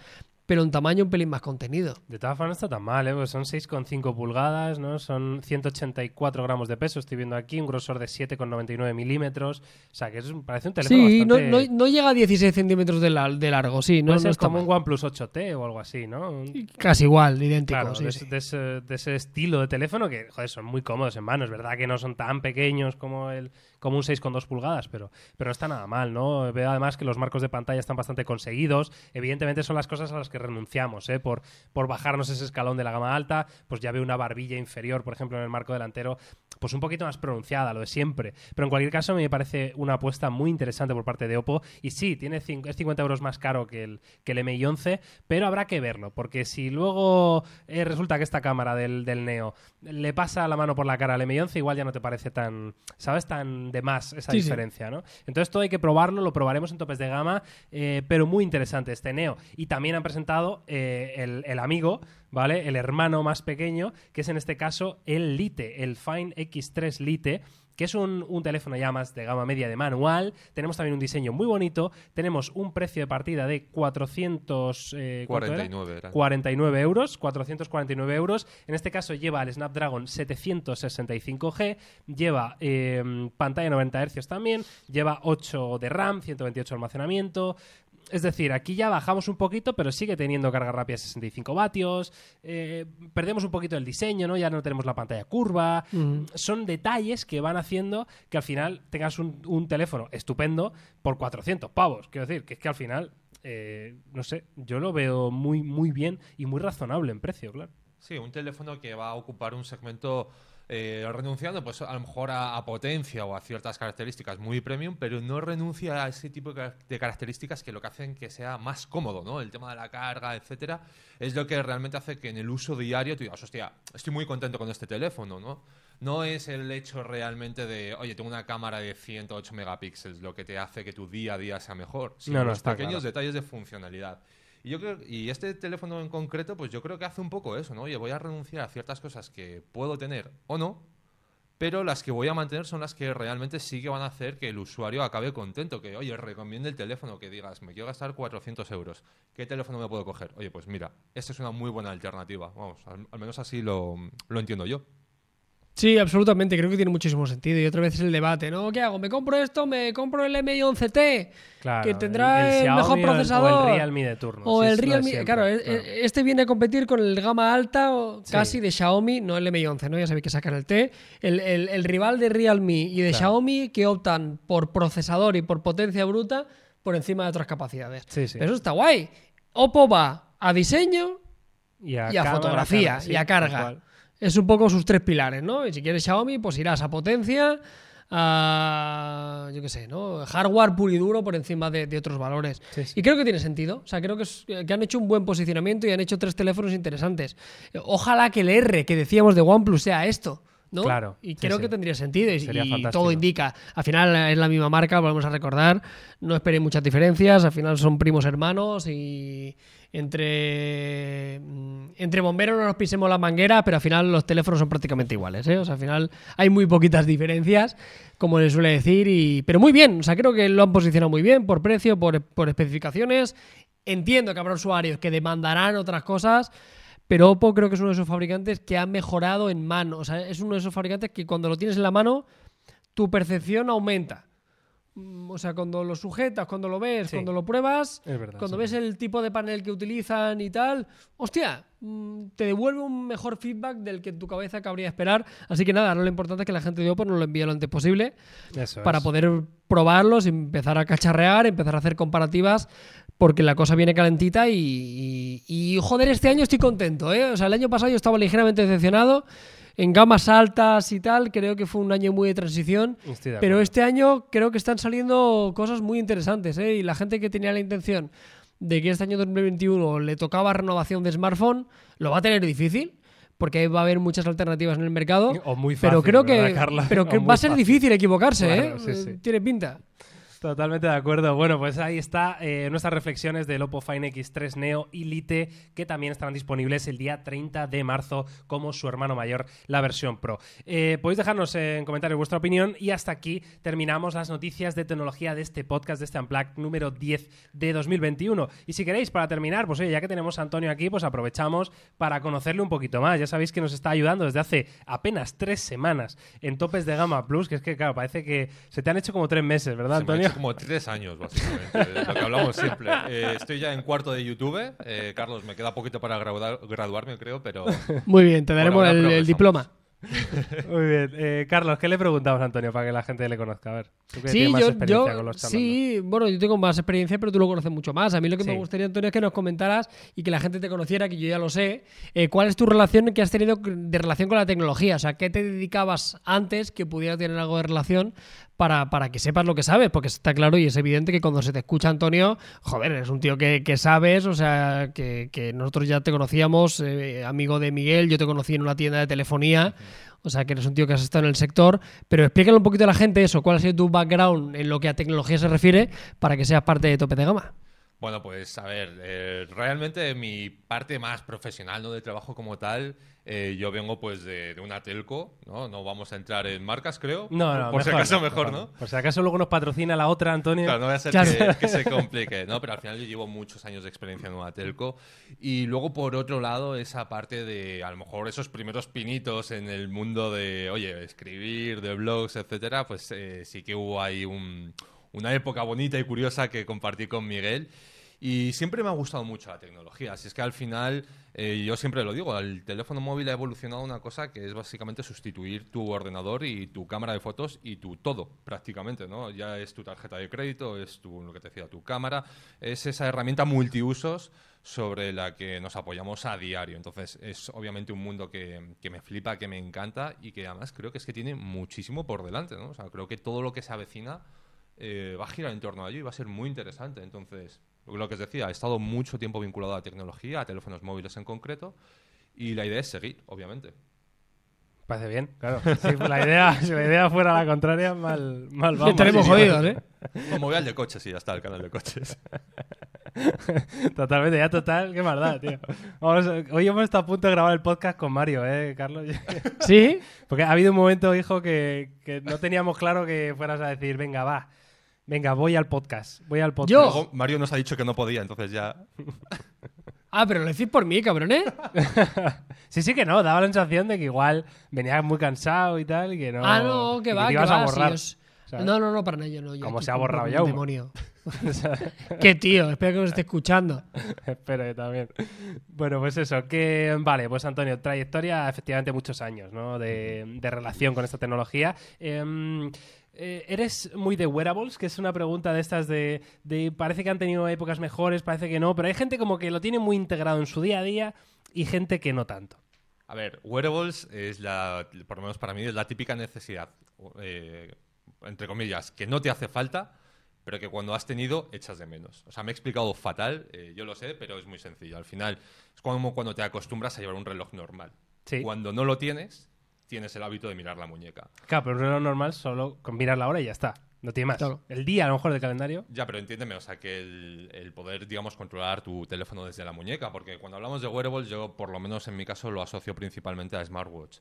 pero en tamaño un pelín más contenido. De todas formas no está tan mal, ¿eh? Pues son 6,5 pulgadas, ¿no? Son 184 gramos de peso, estoy viendo aquí, un grosor de 7,99 milímetros. O sea, que es, parece un teléfono Sí, no, bastante... no- no llega a 16 centímetros de, la- de largo, sí, no, Puede no ser está como mal. un OnePlus 8T o algo así, ¿no? Casi igual, idéntico. Claro, sí, de, sí. de ese, de ese estilo de teléfono que, joder, son muy cómodos en mano. Es verdad que no son tan pequeños como el como un 6,2 pulgadas, pero, pero no está nada mal, ¿no? Veo además que los marcos de pantalla están bastante conseguidos. Evidentemente son las cosas a las que renunciamos, ¿eh? Por, por bajarnos ese escalón de la gama alta, pues ya veo una barbilla inferior, por ejemplo, en el marco delantero, pues un poquito más pronunciada, lo de siempre. Pero en cualquier caso me parece una apuesta muy interesante por parte de Oppo. Y sí, tiene es 50 euros más caro que el, que el MI11, pero habrá que verlo, porque si luego eh, resulta que esta cámara del, del Neo le pasa la mano por la cara al M11, igual ya no te parece tan, ¿sabes? Tan de más esa Sí, sí. diferencia, ¿no? Entonces todo hay que probarlo, lo probaremos en topes de gama, eh, pero muy interesante este Neo. Y también han presentado eh, el, el amigo, ¿vale? El hermano más pequeño, que es en este caso el Lite, el Fine X3 Lite, que es un, un teléfono ya más de gama media de manual. Tenemos también un diseño muy bonito. Tenemos un precio de partida de 400... eh, ¿cuánto era? 49 era. 49 euros, 449 euros. En este caso lleva el Snapdragon 765G, lleva eh, pantalla 90 Hz también, lleva 8 de RAM, 128 de almacenamiento. Es decir, aquí ya bajamos un poquito, pero sigue teniendo carga rápida 65 vatios. eh, perdemos un poquito el diseño, ¿no? Ya no tenemos la pantalla curva. Son detalles que van haciendo que al final tengas un, un teléfono estupendo por 400 pavos. Quiero decir, que es que al final, eh, no sé, yo lo veo muy, muy bien y muy razonable en precio, claro. Sí, un teléfono que va a ocupar un segmento eh, renunciando pues a lo mejor a, a potencia o a ciertas características muy premium, pero no renuncia a ese tipo de, car- de características que lo que hacen que sea más cómodo, ¿no? El tema de la carga, etcétera, es lo que realmente hace que en el uso diario tú digas, hostia, estoy muy contento con este teléfono, ¿no? No es el hecho realmente de, oye, tengo una cámara de 108 megapíxeles, lo que te hace que tu día a día sea mejor, sino No, no, los pequeños claro. detalles de funcionalidad. Y yo creo, y este teléfono en concreto, pues yo creo que hace un poco eso, ¿no? Oye, voy a renunciar a ciertas cosas que puedo tener o no, pero las que voy a mantener son las que realmente sí que van a hacer que el usuario acabe contento, que, oye, recomiende el teléfono, que digas, me quiero gastar 400 euros, ¿qué teléfono me puedo coger? Oye, pues mira, esta es una muy buena alternativa, vamos, al, al menos así lo, lo entiendo yo. Sí, absolutamente, creo que tiene muchísimo sentido. Y otra vez es el debate, ¿no? ¿Qué hago? ¿Me compro esto? ¿Me compro el MI11T? Claro, que tendrá el, mejor procesador. O el, Realme de turno. O el Realme. siempre, Claro, e- e- este viene a competir con el gama alta o Sí. casi de Xiaomi, no el M11, ¿no? Ya sabéis que sacan el T. El, rival de Realme y de Claro. Xiaomi que optan por procesador y por potencia bruta por encima de otras capacidades. Sí, sí. Pero eso está guay. Oppo va a diseño Y a, y a cámara, fotografía, y a carga. Es un poco sus tres pilares, ¿no? Y si quieres Xiaomi, pues irás a potencia, a, yo qué sé, ¿no? Hardware puro y duro por encima de, de otros valores. Sí, sí. Y creo que tiene sentido. O sea, creo que, es- que han hecho un buen posicionamiento y han hecho tres teléfonos interesantes. Ojalá que el R que decíamos de OnePlus sea esto. ¿no? Claro, Y creo sí. que tendría sentido y, todo indica. Al final es la misma marca, volvemos a recordar. No esperéis muchas diferencias. Al final son primos hermanos y entre, mm, entre bomberos no nos pisemos la manguera, pero al final los teléfonos son prácticamente iguales. ¿eh? O sea, al final hay muy poquitas diferencias, como le suele decir. Y, pero muy bien, o sea, creo que lo han posicionado muy bien por precio, por, por especificaciones. Entiendo que habrá usuarios que demandarán otras cosas. Pero Oppo creo que es uno de esos fabricantes que ha mejorado en mano. O sea, es uno de esos fabricantes que cuando lo tienes en la mano, tu percepción aumenta. Mm, O sea, cuando lo sujetas, cuando lo ves, Sí. cuando lo pruebas, verdad, cuando sí. ves el tipo de panel que utilizan y tal, hostia, mm, te devuelve un mejor feedback del que en tu cabeza cabría esperar. Así que nada, ahora lo importante es que la gente de Oppo nos lo envíe lo antes posible Eso para es. poder probarlos, empezar a cacharrear, empezar a hacer comparativas, porque la cosa viene calentita y, y- y, joder, este año estoy contento, ¿eh? O sea, el año pasado yo estaba ligeramente decepcionado. En gamas altas y tal, creo que fue un año muy de transición. De Pero este año creo que están saliendo cosas muy interesantes, ¿eh? Y la gente que tenía la intención de que este año 2021 le tocaba renovación de smartphone, lo va a tener difícil, porque va a haber muchas alternativas en el mercado. O muy pero fácil, creo ¿verdad, que, pero que va a ser fácil. difícil equivocarse, Claro, ¿eh? sí, sí. Eh, Tiene pinta. Totalmente de acuerdo. Bueno, pues ahí está eh, nuestras reflexiones del Oppo Find X3 Neo y Lite, que también estarán disponibles el día 30 de marzo como su hermano mayor, la versión Pro. Eh, podéis dejarnos en comentarios vuestra opinión y hasta aquí terminamos las noticias de tecnología de este podcast, de este Unplugged número 10 de 2021. Y si queréis, para terminar, pues oye, ya que tenemos a Antonio aquí, pues aprovechamos para conocerle un poquito más. Ya sabéis que nos está ayudando desde hace apenas tres semanas en topes de gama plus, que es que, claro, parece que se te han hecho como tres meses, ¿verdad, Antonio? Como tres años, básicamente, de lo que hablamos siempre. Eh, estoy ya en cuarto de YouTube. Eh, Carlos, me queda poquito para graduar- graduarme, creo, pero Muy bien, te daremos el, diploma. Muy bien. Eh, Carlos, ¿qué le preguntamos a Antonio para que la gente le conozca? A ver, tú que Sí, tienes más yo, experiencia yo- con los charlando. sí, bueno, yo tengo más experiencia, pero tú lo conoces mucho más. A mí lo que me gustaría, Antonio, es que nos comentaras y que la gente te conociera, que yo ya lo sé, eh, cuál es tu relación que has tenido de relación con la tecnología. O sea, ¿qué te dedicabas antes que pudiera tener algo de relación para, para que sepas lo que sabes? Porque está claro y es evidente que cuando se te escucha, Antonio, joder, eres un tío que, que sabes, o sea, que, que nosotros ya te conocíamos, eh, amigo de Miguel, yo te conocí en una tienda de telefonía. O sea, que eres un tío que has estado en el sector, pero explícale un poquito a la gente eso, cuál ha sido tu background en lo que a tecnología se refiere para que seas parte de tope de gama. Bueno, pues a ver, eh, realmente mi parte más profesional, ¿no? De trabajo como tal, eh, yo vengo pues de, de una telco, ¿no? No vamos a entrar en marcas, creo. No, no, Por si mejor acaso no, mejor, ¿no? Por si acaso luego nos patrocina la otra, Antonio. Claro, no voy a ser Claro. que, que se complique, ¿no? Pero al final yo llevo muchos años de experiencia en una telco. Y luego, por otro lado, esa parte de, a lo mejor, esos primeros pinitos en el mundo de, oye, escribir, de blogs, etcétera, pues eh, sí que hubo ahí un- una época bonita y curiosa que compartí con Miguel. Y siempre me ha gustado mucho la tecnología. Así es que al final, eh, yo siempre lo digo, el teléfono móvil ha evolucionado una cosa que es básicamente sustituir tu ordenador y tu cámara de fotos y tu todo, prácticamente, ¿no? Ya es tu tarjeta de crédito, es tu, lo que te decía, tu cámara, es esa herramienta multiusos sobre la que nos apoyamos a diario. Entonces, es obviamente un mundo que, que me flipa, que me encanta y que además creo que es que tiene muchísimo por delante, ¿no? O sea, creo que todo lo que se avecina eh, va a girar en torno a ello y va a ser muy interesante. Entonces, lo que os decía, he estado mucho tiempo vinculado a la tecnología, a teléfonos móviles en concreto, y la idea es seguir, obviamente. Parece bien, claro. Pues la idea, si la idea fuera la contraria, mal, mal vamos. Estaremos sí, jodidos, ¿eh? Como voy al de coches y ya está, el canal de coches. Totalmente, ya total, qué maldad, tío. Vamos, hoy hemos estado a punto de grabar el podcast con Mario, ¿eh, Carlos? ¿Sí? Porque ha habido un momento, hijo, que, que no teníamos claro que fueras a decir, venga, va, venga, voy al podcast, voy al podcast. Yo. Luego Mario nos ha dicho que no podía, entonces ya... Ah, pero lo decís por mí, cabrón, ¿eh? Sí, sí que no, daba la sensación de que igual venías muy cansado y tal, y que no... ah, no, que y va, te que ibas a va. si borrar. No, no, no, para nada, yo no. Yo Como aquí se ha borrado ya, un demonio. Qué tío, espero que nos esté escuchando. Espero yo también. Bueno, pues eso, que vale, pues Antonio, trayectoria efectivamente muchos años, ¿no? De, de relación con esta tecnología. Em, eh, ¿Eres muy de wearables? Que es una pregunta de estas de, de parece que han tenido épocas mejores, parece que no, pero hay gente como que lo tiene muy integrado en su día a día y gente que no tanto. A ver, wearables es la, por lo menos para mí, es la típica necesidad, eh, entre comillas, que no te hace falta, pero que cuando has tenido echas de menos. O sea, me he explicado fatal, eh, yo lo sé, pero es muy sencillo. Al final es como cuando te acostumbras a llevar un reloj normal. Sí. Cuando no lo tienes, tienes el hábito de mirar la muñeca. Claro, pero un reloj normal solo con mirar la hora y ya está. No tiene más. Claro. El día, a lo mejor, del calendario. Ya, pero entiéndeme, o sea, que el, el poder, digamos, controlar tu teléfono desde la muñeca, porque cuando hablamos de wearables, yo, por lo menos en mi caso, lo asocio principalmente a smartwatch.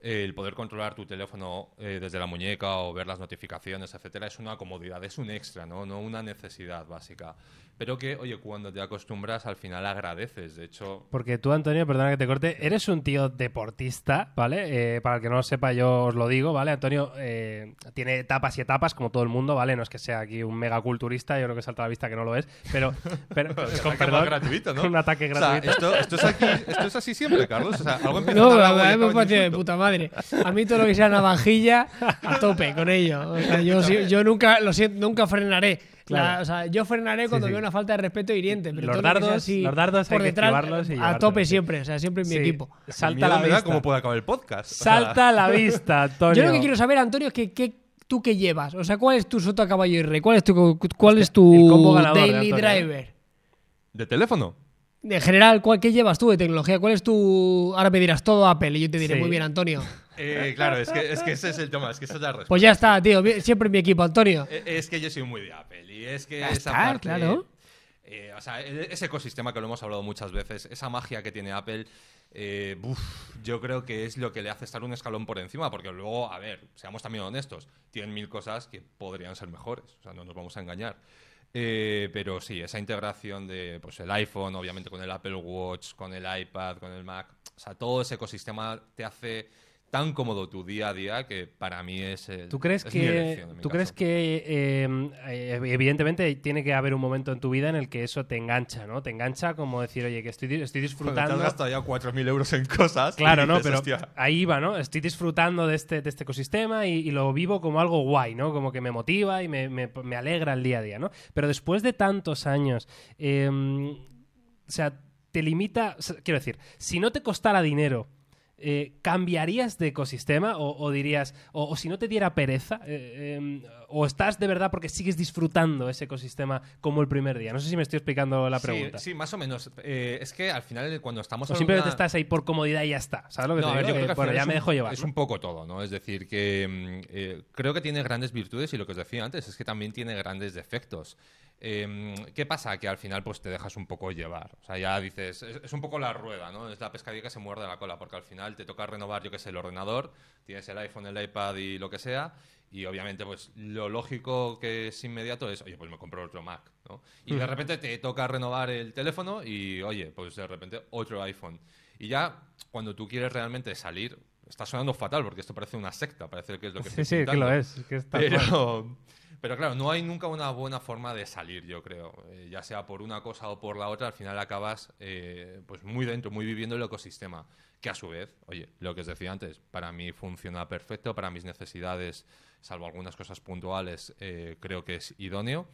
El poder controlar tu teléfono eh, desde la muñeca o ver las notificaciones, etcétera, es una comodidad, es un extra, ¿no? No una necesidad básica. Pero que, oye, cuando te acostumbras, al final agradeces. De hecho, Porque tú, Antonio, perdona que te corte, eres un tío deportista, ¿vale? Eh, para el que no lo sepa, yo os lo digo, ¿vale? Antonio eh, tiene etapas y etapas, como todo el mundo, ¿vale? No es que sea aquí un mega culturista, yo creo que salta a la vista que no lo es, pero, pero con perdón, gratuito, ¿no? un ataque o sea, gratuito. esto, esto es aquí, esto es así siempre, Carlos. O sea, algo empieza No, en a algo y mí me parece de puta madre. A mí todo lo que sea navajilla, a tope con ello. O sea, yo, yo nunca, lo siento, nunca frenaré. Claro. La- o sea, yo frenaré cuando sí. veo una falta de respeto hiriente. Pero Los todo lo que sea dardos- así los dardos hay por que detrás, y a tope sí. siempre. O sea, siempre en mi Sí, equipo. Salta la vista. cómo puede acabar el podcast. o sea, Salta a la vista, Antonio. Yo lo que quiero saber, Antonio, es que, que- tú qué llevas. O sea, ¿cuál es tu sota caballo y rey? ¿Cuál es tu, cuál es tu de daily ¿eh? driver? ¿De teléfono? En general, ¿cuál, ¿qué llevas tú de tecnología? ¿Cuál es tu. Ahora me dirás todo Apple y yo te diré, Sí. muy bien, Antonio. Eh, claro, es que, es que ese es el tema, es que esa es la respuesta. Pues ya está, tío. Siempre en mi equipo, Antonio. Eh, Es que yo soy muy de Apple y es que Ya esa está, parte, claro. eh, o sea, ese ecosistema que lo hemos hablado muchas veces, esa magia que tiene Apple, eh, yo creo que es lo que le hace estar un escalón por encima, porque luego, a ver, seamos también honestos, tienen mil cosas que podrían ser mejores, o sea, no nos vamos a engañar. Eh, pero sí, esa integración de pues, el iPhone, obviamente con el Apple Watch, con el iPad, con el Mac, o sea, todo ese ecosistema te hace tan cómodo tu día a día que para mí es ¿Tú crees es mi que, elección mi ¿tú caso. crees que eh, eh, evidentemente tiene que haber un momento en tu vida en el que eso te engancha, ¿no? Te engancha como decir, oye, que estoy, estoy Cuando te disfrutando. has gastado ya 4.000 euros en cosas. Claro, no, pero "Hostia". ahí va, ¿no? Estoy disfrutando de este, de este ecosistema y, y lo vivo como algo guay, ¿no? Como que me motiva y me, me- me alegra el día a día, ¿no? Pero después de tantos años, eh, o sea, te limita, quiero decir, si no te costara dinero, eh, ¿cambiarías de ecosistema o, o dirías, o, o si no te diera pereza, eh, eh, o estás de verdad porque sigues disfrutando ese ecosistema como el primer día? No sé si me estoy explicando la pregunta. Sí, más o menos. Eh, es que al final, cuando estamos O en simplemente una- estás ahí por comodidad y ya está. ¿Sabes lo que No, te ver, digo? yo creo que al bueno, ya me dejo llevar. Es ¿no? un poco todo, ¿no? Es decir, que mm, creo que tiene grandes virtudes y lo que os decía antes es que también tiene grandes defectos. Eh, ¿Qué pasa? Que al final pues te dejas un poco llevar. O sea, ya dices, es, es un poco la rueda, ¿no? Es la pescadilla que se muerde la cola, porque al final te toca renovar, yo qué sé, el ordenador, tienes el iPhone, el iPad y lo que sea, y obviamente pues lo lógico que es inmediato es, oye, pues me compro otro Mac, ¿no? Y de repente te toca renovar el teléfono y, oye, pues de repente otro iPhone. Y ya cuando tú quieres realmente salir, está sonando fatal porque esto parece una secta, parece que es lo que Sí, sí, que lo es. que es tal cual. Pero, pero claro, no hay nunca una buena forma de salir, yo creo. Eh, ya sea por una cosa o por la otra, al final acabas eh, pues muy dentro, muy viviendo el ecosistema. Que a su vez, oye, lo que os decía antes, para mí funciona perfecto, para mis necesidades, salvo algunas cosas puntuales, eh, creo que es idóneo.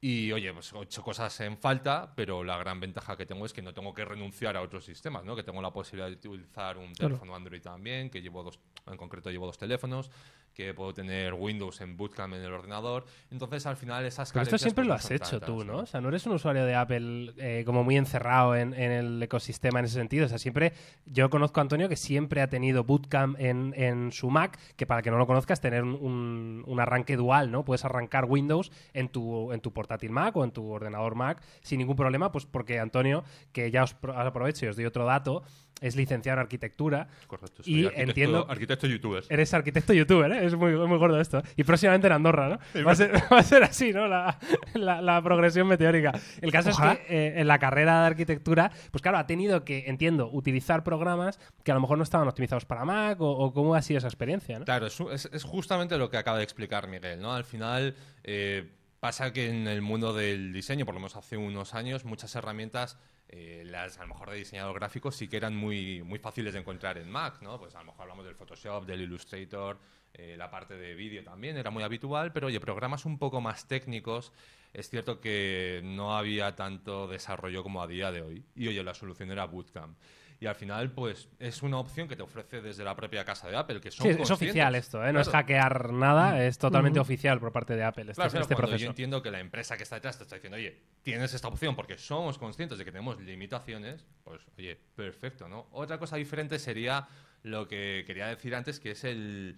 Y oye, pues he hecho cosas en falta, pero la gran ventaja que tengo es que no tengo que renunciar a otros sistemas, ¿no? Que tengo la posibilidad de utilizar un Claro. teléfono Android también, que llevo dos, en concreto llevo dos teléfonos, que puedo tener Windows en Bootcamp en el ordenador. Entonces, al final, esas Pero esto siempre pues, lo has hecho tantas, tú, ¿no? O sea, no eres un usuario de Apple eh, como muy encerrado en, en el ecosistema en ese sentido. O sea, siempre. Yo conozco a Antonio que siempre ha tenido Bootcamp en, en su Mac, que para que no lo conozcas, tener un, un- un arranque dual, ¿no? Puedes arrancar Windows en tu, en tu portátil Mac o en tu ordenador Mac sin ningún problema, pues porque Antonio, que ya os pro- aprovecho y os doy otro dato, es licenciado en arquitectura. Correcto. Y soy arquitecto- entiendo- Arquitecto youtuber. Eres arquitecto youtuber, ¿eh? Es muy, muy gordo esto. Y próximamente en Andorra, ¿no? Va a ser, va a ser así, ¿no? La, la- la progresión meteórica. El caso Ojalá. es que eh, en la carrera de arquitectura, pues claro, ha tenido que, entiendo, utilizar programas que a lo mejor no estaban optimizados para Mac o, o cómo ha sido esa experiencia, ¿no? Claro, es, es- es justamente lo que acaba de explicar Miguel, ¿no? Al final eh, pasa que en el mundo del diseño, por lo menos hace unos años, muchas herramientas, eh, las a lo mejor de diseñador gráfico, sí que eran muy, muy fáciles de encontrar en Mac, ¿no? Pues a lo mejor hablamos del Photoshop, del Illustrator, eh, la parte de vídeo también era muy habitual, pero oye, programas un poco más técnicos, es cierto que no había tanto desarrollo como a día de hoy. Y oye, la solución era Bootcamp. Y al final, pues es una opción que te ofrece desde la propia casa de Apple, que son Sí, es oficial esto, ¿eh? no es hackear nada, es totalmente oficial por parte de Apple este, Claro, claro, este proceso. yo entiendo que la empresa que está detrás te está diciendo, oye, tienes esta opción porque somos conscientes de que tenemos limitaciones, pues oye, perfecto, ¿no? Otra cosa diferente sería lo que quería decir antes, que es el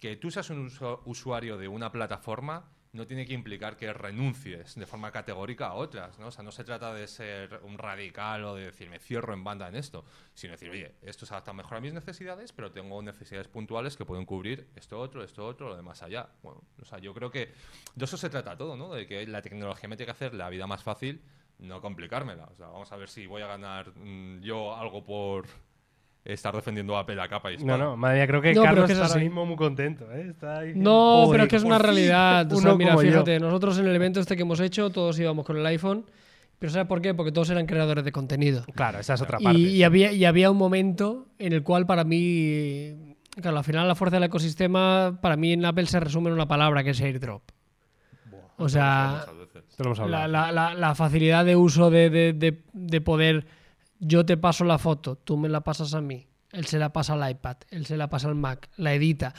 que tú seas un usu- usuario de una plataforma no tiene que implicar que renuncies de forma categórica a otras, ¿no? O sea, no se trata de ser un radical o de decir, me cierro en banda en esto, sino decir, oye, esto se adapta mejor a mis necesidades, pero tengo necesidades puntuales que pueden cubrir esto otro, esto otro, lo demás allá. Bueno, o sea, yo creo que de eso se trata todo, ¿no? De que la tecnología me tiene que hacer la vida más fácil, no complicármela. O sea, vamos a ver si voy a ganar mm, yo algo por estar defendiendo a Apple a capa y No, espada. no, madre mía, creo que No, Carlos que es está ahora mismo muy contento. ¿eh? Está ahí diciendo, No, "Joder, pero es que es una realidad. O sea, uno mira, como yo". fíjate, nosotros en el evento este que hemos hecho, todos íbamos con el iPhone. Pero ¿sabes por qué? Porque todos eran creadores de contenido. Claro, esa es otra parte. Y, y había, y había un momento en el cual para mí, claro, al final la fuerza del ecosistema, para mí en Apple se resume en una palabra que es airdrop. O sea, la, la- la- la facilidad de uso de, de- de- de poder, yo te paso la foto, tú me la pasas a mí, él se la pasa al iPad, él se la pasa al Mac, la edita.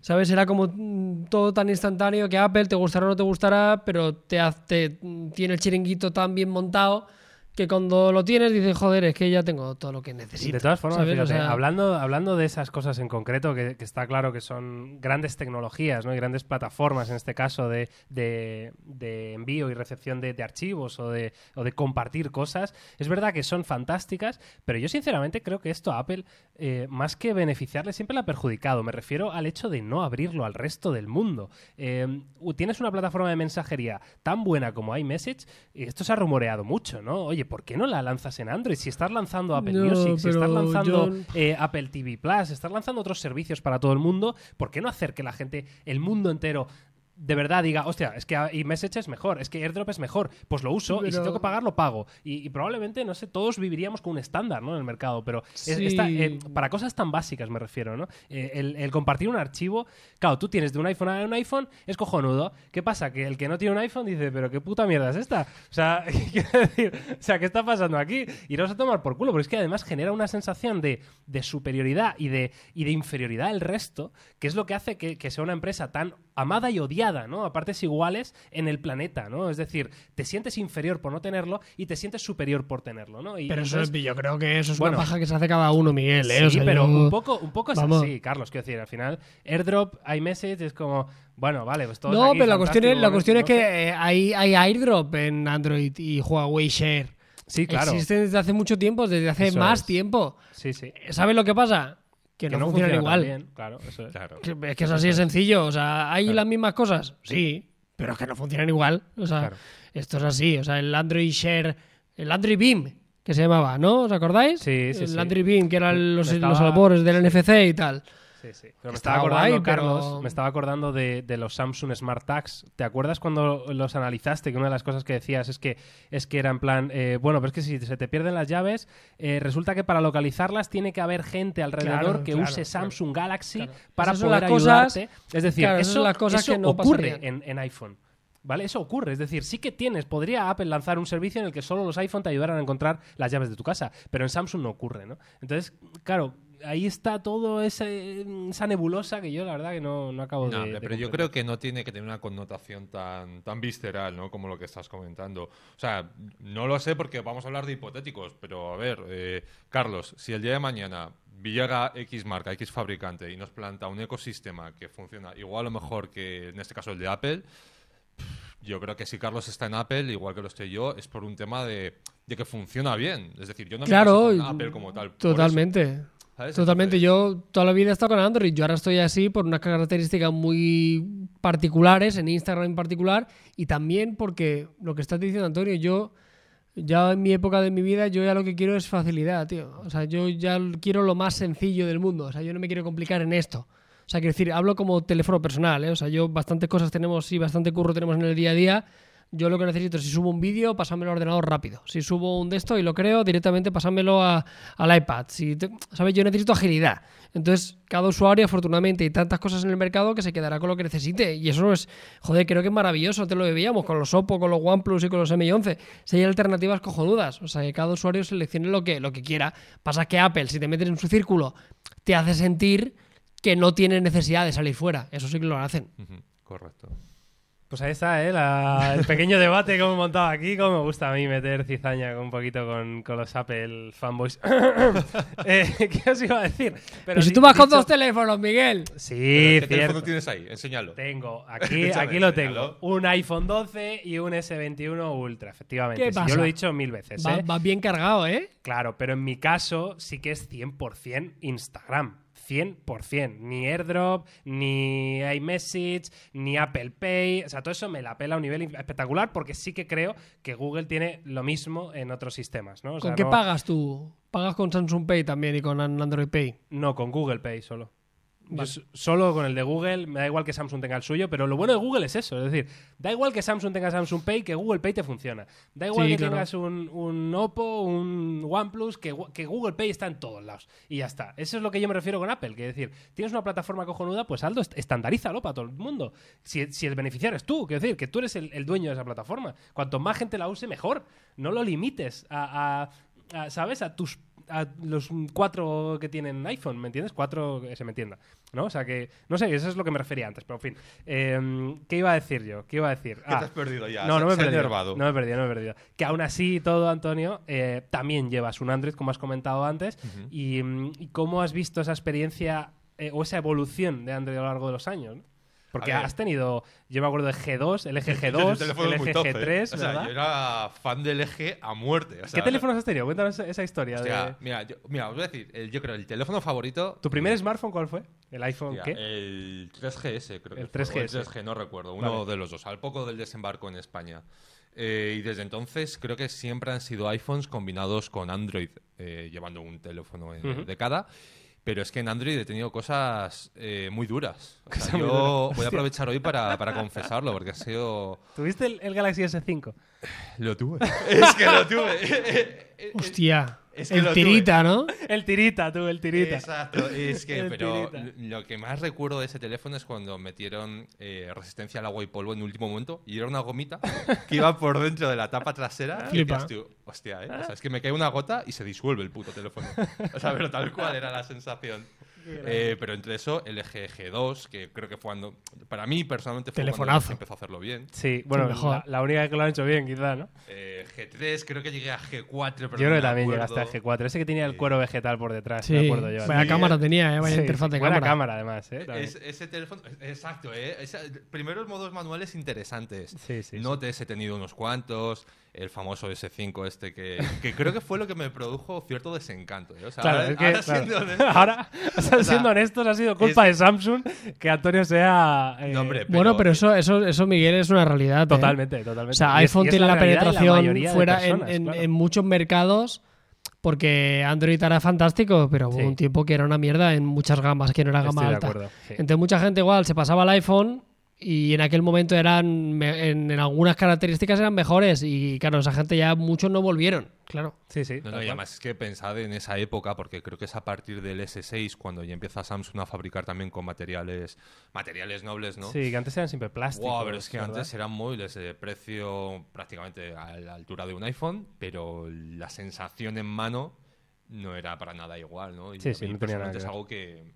¿Sabes? Era como mm, todo tan instantáneo que Apple te gustará o no te gustará, pero te, haz- te mm, tiene el chiringuito tan bien montado que cuando lo tienes dices, joder, es que ya tengo todo lo que necesito. De todas formas, fíjate, sea, hablando, hablando de esas cosas en concreto, que, que está claro que son grandes tecnologías ¿no? y grandes plataformas, en este caso, de, de- de envío y recepción de, de archivos o de, o de compartir cosas, es verdad que son fantásticas, pero yo sinceramente creo que esto a Apple, eh, más que beneficiarle, siempre le ha perjudicado. Me refiero al hecho de no abrirlo al resto del mundo. Eh, u- tienes una plataforma de mensajería tan buena como iMessage, y esto se ha rumoreado mucho, ¿no? Oye, ¿por qué no la lanzas en Android? Si estás lanzando Apple No, Music, si estás lanzando yo- eh, Apple TV Plus, estás lanzando otros servicios para todo el mundo, ¿por qué no hacer que la gente, el mundo entero, de verdad diga, hostia, es que iMessage es mejor, es que AirDrop es mejor, pues lo uso y si tengo que pagar, lo pago. Y, y probablemente, no sé, todos viviríamos con un estándar ¿no? en el mercado, pero es- eh, para cosas tan básicas me refiero, ¿no? Eh, el, el compartir un archivo, claro, tú tienes de un iPhone a un iPhone, es cojonudo. ¿Qué pasa? Que el que no tiene un iPhone dice, pero qué puta mierda es esta. O sea, decir, o sea, ¿qué está pasando aquí? Iros a tomar por culo, pero es que además genera una sensación de, de superioridad y de, y de inferioridad del resto, que es lo que hace que, que sea una empresa tan amada y odiada, ¿no? A partes iguales en el planeta, ¿no? Es decir, te sientes inferior por no tenerlo y te sientes superior por tenerlo, ¿no? Y Pero eso es, yo creo que eso es Bueno. una paja que se hace cada uno, Miguel. ¿eh? Sí, O sea, pero yo- un poco, un poco es Vamos. así, Carlos. Quiero decir, al final, AirDrop, iMessage es como, bueno, vale, pues todo. No, pero la cuestión es, la cuestión es que eh, hay, hay airdrop en Android y Huawei Share. Sí, claro. Existen desde hace mucho tiempo, desde hace Eso más es. tiempo. Sí, sí. ¿Sabes lo que pasa? Que, Que no, funcionan funciona igual. bien, claro, eso es. Claro. Que- Es que es así de sencillo. O sea, ¿hay Claro. las mismas cosas? Sí, pero es que no funcionan igual. O sea, Claro. esto es así. O sea, el Android Share, el Android Beam, que se llamaba, ¿no? ¿Os acordáis? Sí, sí, El sí. Android Beam, que eran los, estaba- los albores del NFC y tal. Sí, sí. Pero me Estaba estaba acordando, guay, pero- Carlos, me estaba acordando de, de los Samsung Smart Tags. ¿Te acuerdas cuando los analizaste? Que una de las cosas que decías es que, es que era en plan, eh, bueno, pero es que si se te pierden las llaves, eh, resulta que para localizarlas tiene que haber gente alrededor Claro, que claro, use Samsung Galaxy Claro. para Esas poder las cosas- ayudarte. Es decir, eso, cosas eso que no ocurre en, en iPhone. ¿Vale? Eso ocurre. Es decir, sí que tienes, podría Apple lanzar un servicio en el que solo los iPhone te ayudaran a encontrar las llaves de tu casa, pero en Samsung no ocurre, ¿no? Entonces, claro, ahí está todo ese, esa nebulosa que yo la verdad que no, no acabo No, de, de pero yo creo que no tiene que tener una connotación tan, tan visceral, ¿no? Como lo que estás comentando. O sea, no lo sé porque vamos a hablar de hipotéticos, pero a ver, eh, Carlos, si el día de mañana llega X marca, X fabricante y nos planta un ecosistema que funciona igual o mejor que en este caso el de Apple, yo creo que si Carlos está en Apple, igual que lo estoy yo, es por un tema de, de que funciona bien. Es decir, yo no me Claro, caso con Apple como tal. Totalmente. ¿Sabes? Totalmente. Yo toda la vida he estado con Android. Yo ahora estoy así por unas características muy particulares, en Instagram en particular, y también porque lo que estás diciendo, Antonio, yo ya en mi época de mi vida, yo ya lo que quiero es facilidad, tío. O sea, yo ya quiero lo más sencillo del mundo. O sea, yo no me quiero complicar en esto. O sea, quiero decir, hablo como teléfono personal, ¿eh? O sea, yo bastantes cosas tenemos, sí, bastante curro tenemos en el día a día. Yo lo que necesito, si subo un vídeo, pasármelo al ordenador rápido. Si subo un de esto y lo creo, directamente pasármelo a- al iPad. Si te- ¿Sabes? Yo necesito agilidad. Entonces, cada usuario, afortunadamente, hay tantas cosas en el mercado que se quedará con lo que necesite. Y eso es, joder, creo que es maravilloso. Te lo veíamos con los Oppo, con los OnePlus y con los M11. Si hay alternativas cojonudas. O sea, que cada usuario seleccione lo que, lo que quiera. Pasa que Apple, si te metes en su círculo, te hace sentir que no tiene necesidad de salir fuera. Eso sí que lo hacen. Correcto. Pues ahí está, ¿eh? La- el pequeño debate que hemos montado aquí. Como me gusta a mí meter cizaña con un poquito con, con los Apple fanboys. Eh, ¿Qué os iba a decir? Pero si tú vas con dos teléfonos, Miguel. Sí, ¿Qué teléfono tienes ahí? Enséñalo. Tengo, aquí, aquí lo tengo. Un iPhone 12 y un S21 Ultra, efectivamente. ¿Qué Sí, pasa? yo lo he dicho mil veces, Va- ¿eh? Vas bien cargado, ¿eh? Claro, pero en mi caso sí que es 100% Instagram. 100%. Ni AirDrop, ni iMessage, ni Apple Pay. O sea, todo eso me la pela a un nivel espectacular porque sí que creo que Google tiene lo mismo en otros sistemas, ¿no? O sea, ¿Con qué no- pagas tú? ¿Pagas con Samsung Pay también y con An- Android Pay? No, con Google Pay solo. Yo Vale. solo con el de Google, me da igual que Samsung tenga el suyo, pero lo bueno de Google es eso, es decir, da igual que Samsung tenga Samsung Pay, que Google Pay te funciona. Da igual Sí, que claro. tengas un, un Oppo, un OnePlus, que, que Google Pay está en todos lados. Y ya está. Eso es lo que yo me refiero con Apple, que es decir, tienes una plataforma cojonuda, pues Aldo, est- estandarízalo para todo el mundo. Si, si el beneficiario es tú, quiero decir, que tú eres el, el dueño de esa plataforma. Cuanto más gente la use, mejor. No lo limites a, a- a, ¿sabes? A tus a los cuatro que tienen iPhone, ¿me entiendes? Cuatro que se me entienda, ¿no? O sea que, no sé, eso es lo que me refería antes, pero en fin. Eh, ¿Qué iba a decir yo? ¿Qué iba a decir? ¿Qué Ah, te has perdido ya? no, no me he perdido. enervado. No me he perdido, no me he perdido. Que aún así y todo, Antonio, eh, también llevas un Android, como has comentado antes. y, mm, y cómo has visto esa experiencia eh, o esa evolución de Android a lo largo de los años? ¿no? Porque has tenido, yo me acuerdo de G2, el El G2, teléfono el ¿eh? G3, O sea, ¿verdad? yo era fan del eje a muerte. o sea, ¿Qué teléfonos has tenido? Cuéntanos esa historia. Hostia, de... mira, yo, mira, os voy a decir, el- yo creo el teléfono favorito. ¿Tu primer smartphone cuál fue? ¿El iPhone Hostia, qué? El 3GS, creo que El fue, o 3GS. El 3G, no recuerdo. Uno Vale. de los dos, al poco del desembarco en España. Eh, y desde entonces creo que siempre han sido iPhones combinados con Android, eh, llevando un teléfono en- Ujú. de cada. Pero es que en Android he tenido cosas eh, muy duras. O sea, Cosas muy yo voy a aprovechar hoy para, para confesarlo, porque ha sido. ¿Tuviste el, el Galaxy S5? Lo tuve. es que lo tuve. Hostia. Es que lo el tuve. tirita, ¿no? El tirita, tú, el tirita. Exacto, es que, El pero tirita. lo que más recuerdo de ese teléfono es cuando metieron eh, resistencia al agua y polvo en último momento y era una gomita que iba por dentro de la tapa trasera. Y decías tú, hostia, ¿eh? O sea, es que me cae una gota y se disuelve el puto teléfono. O sea, pero tal cual era la sensación. Eh, pero entre eso, el eje G2, que creo que fue cuando, para mí personalmente fue cuando Telefonazo. empezó a hacerlo bien. Sí, bueno, mejor. la, la única que lo han hecho bien, quizá, ¿no? Eh, G3, creo que llegué a G4, pero yo creo no que me también llegaste a G4. Ese que tenía el Sí. cuero vegetal por detrás, Sí. me acuerdo yo. Vaya Sí, cámara eh. tenía, ¿eh? Vaya Sí, interfaz sí, de buena cámara. cámara, además, ¿eh? Es- ese teléfono, exacto, ¿eh? Esa- primeros modos manuales interesantes. Sí, sí, Notes he tenido unos cuantos, el famoso S5 este que, que creo que fue lo que me produjo cierto desencanto. ¿eh? O sea, Claro, ahora- es que ahora claro, siendo honesto- ahora, o sea, siendo honestos, ha sido culpa es- de Samsung que Antonio sea. eh, No, hombre, Bueno, pero eso, eso, eso, Miguel, es una realidad. ¿eh? Totalmente, totalmente. O sea, iPhone es tiene la, penetración fuera en, personas, en- claro. en muchos mercados porque Android era fantástico, pero hubo Sí. un tiempo que era una mierda en muchas gamas, que no era gama Estoy de alta. acuerdo. sí. Entonces mucha gente igual se pasaba al iPhone y en aquel momento eran me- en, en algunas características eran mejores y claro, esa gente ya muchos no volvieron, claro. Sí, sí. No, no, y además es que pensad en esa época, porque creo que es a partir del S6 cuando ya empieza Samsung a fabricar también con materiales materiales nobles, ¿no? Sí, que antes eran siempre plásticos. Wow, pero es que ¿verdad? antes eran móviles de precio prácticamente a la altura de un iPhone, pero la sensación en mano no era para nada igual, ¿no? Y Sí, sí, no tenía nada que es algo que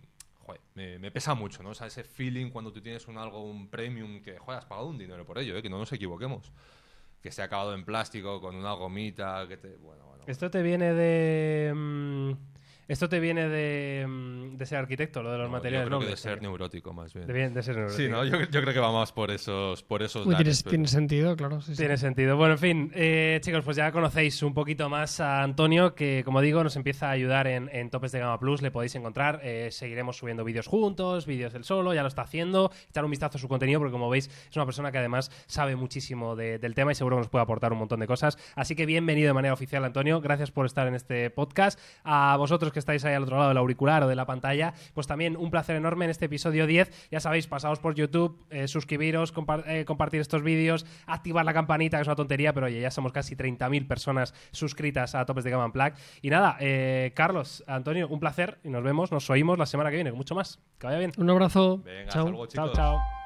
joder, me, pesa mucho, ¿no? O sea, ese feeling cuando tú tienes un algo, un premium que, joder, has pagado un dinero por ello, ¿eh? Que no nos equivoquemos. Que se ha acabado en plástico, con una gomita, que te... Bueno, bueno. Esto te viene de. mm, esto te viene de, mm, de ser arquitecto, lo de los No, materiales yo creo que de nobles, ser neurótico, más bien. De, bien- de ser Sí, ¿no? Yo, yo creo que va más por esos, por esos Uy, tiene, pero- sentido, claro. sí, sí. Tiene sentido. Bueno, en fin, eh, chicos, pues ya conocéis un poquito más a Antonio, que como digo, nos empieza a ayudar en, en Topes de Gama Plus. Le podéis encontrar. eh, seguiremos subiendo vídeos juntos, vídeos del solo, ya lo está haciendo. Echar un vistazo a su contenido, porque como veis, es una persona que además sabe muchísimo de- del tema y seguro que nos puede aportar un montón de cosas. Así que bienvenido de manera oficial, Antonio. Gracias por estar en este podcast. A vosotros que estáis ahí al otro lado del auricular o de la pantalla, pues también un placer enorme en este episodio 10. Ya sabéis, pasaos por YouTube, eh, suscribiros, eh, compartir estos vídeos, activar la campanita, que es una tontería, pero oye, ya somos casi 30.000 personas suscritas a Topes de Gama Unplugged. Y nada, eh, Carlos, Antonio, un placer y nos vemos, nos oímos la semana que viene con mucho más. Que vaya bien. Un abrazo. Venga, Chao. hasta luego, Chao, chicos. chao.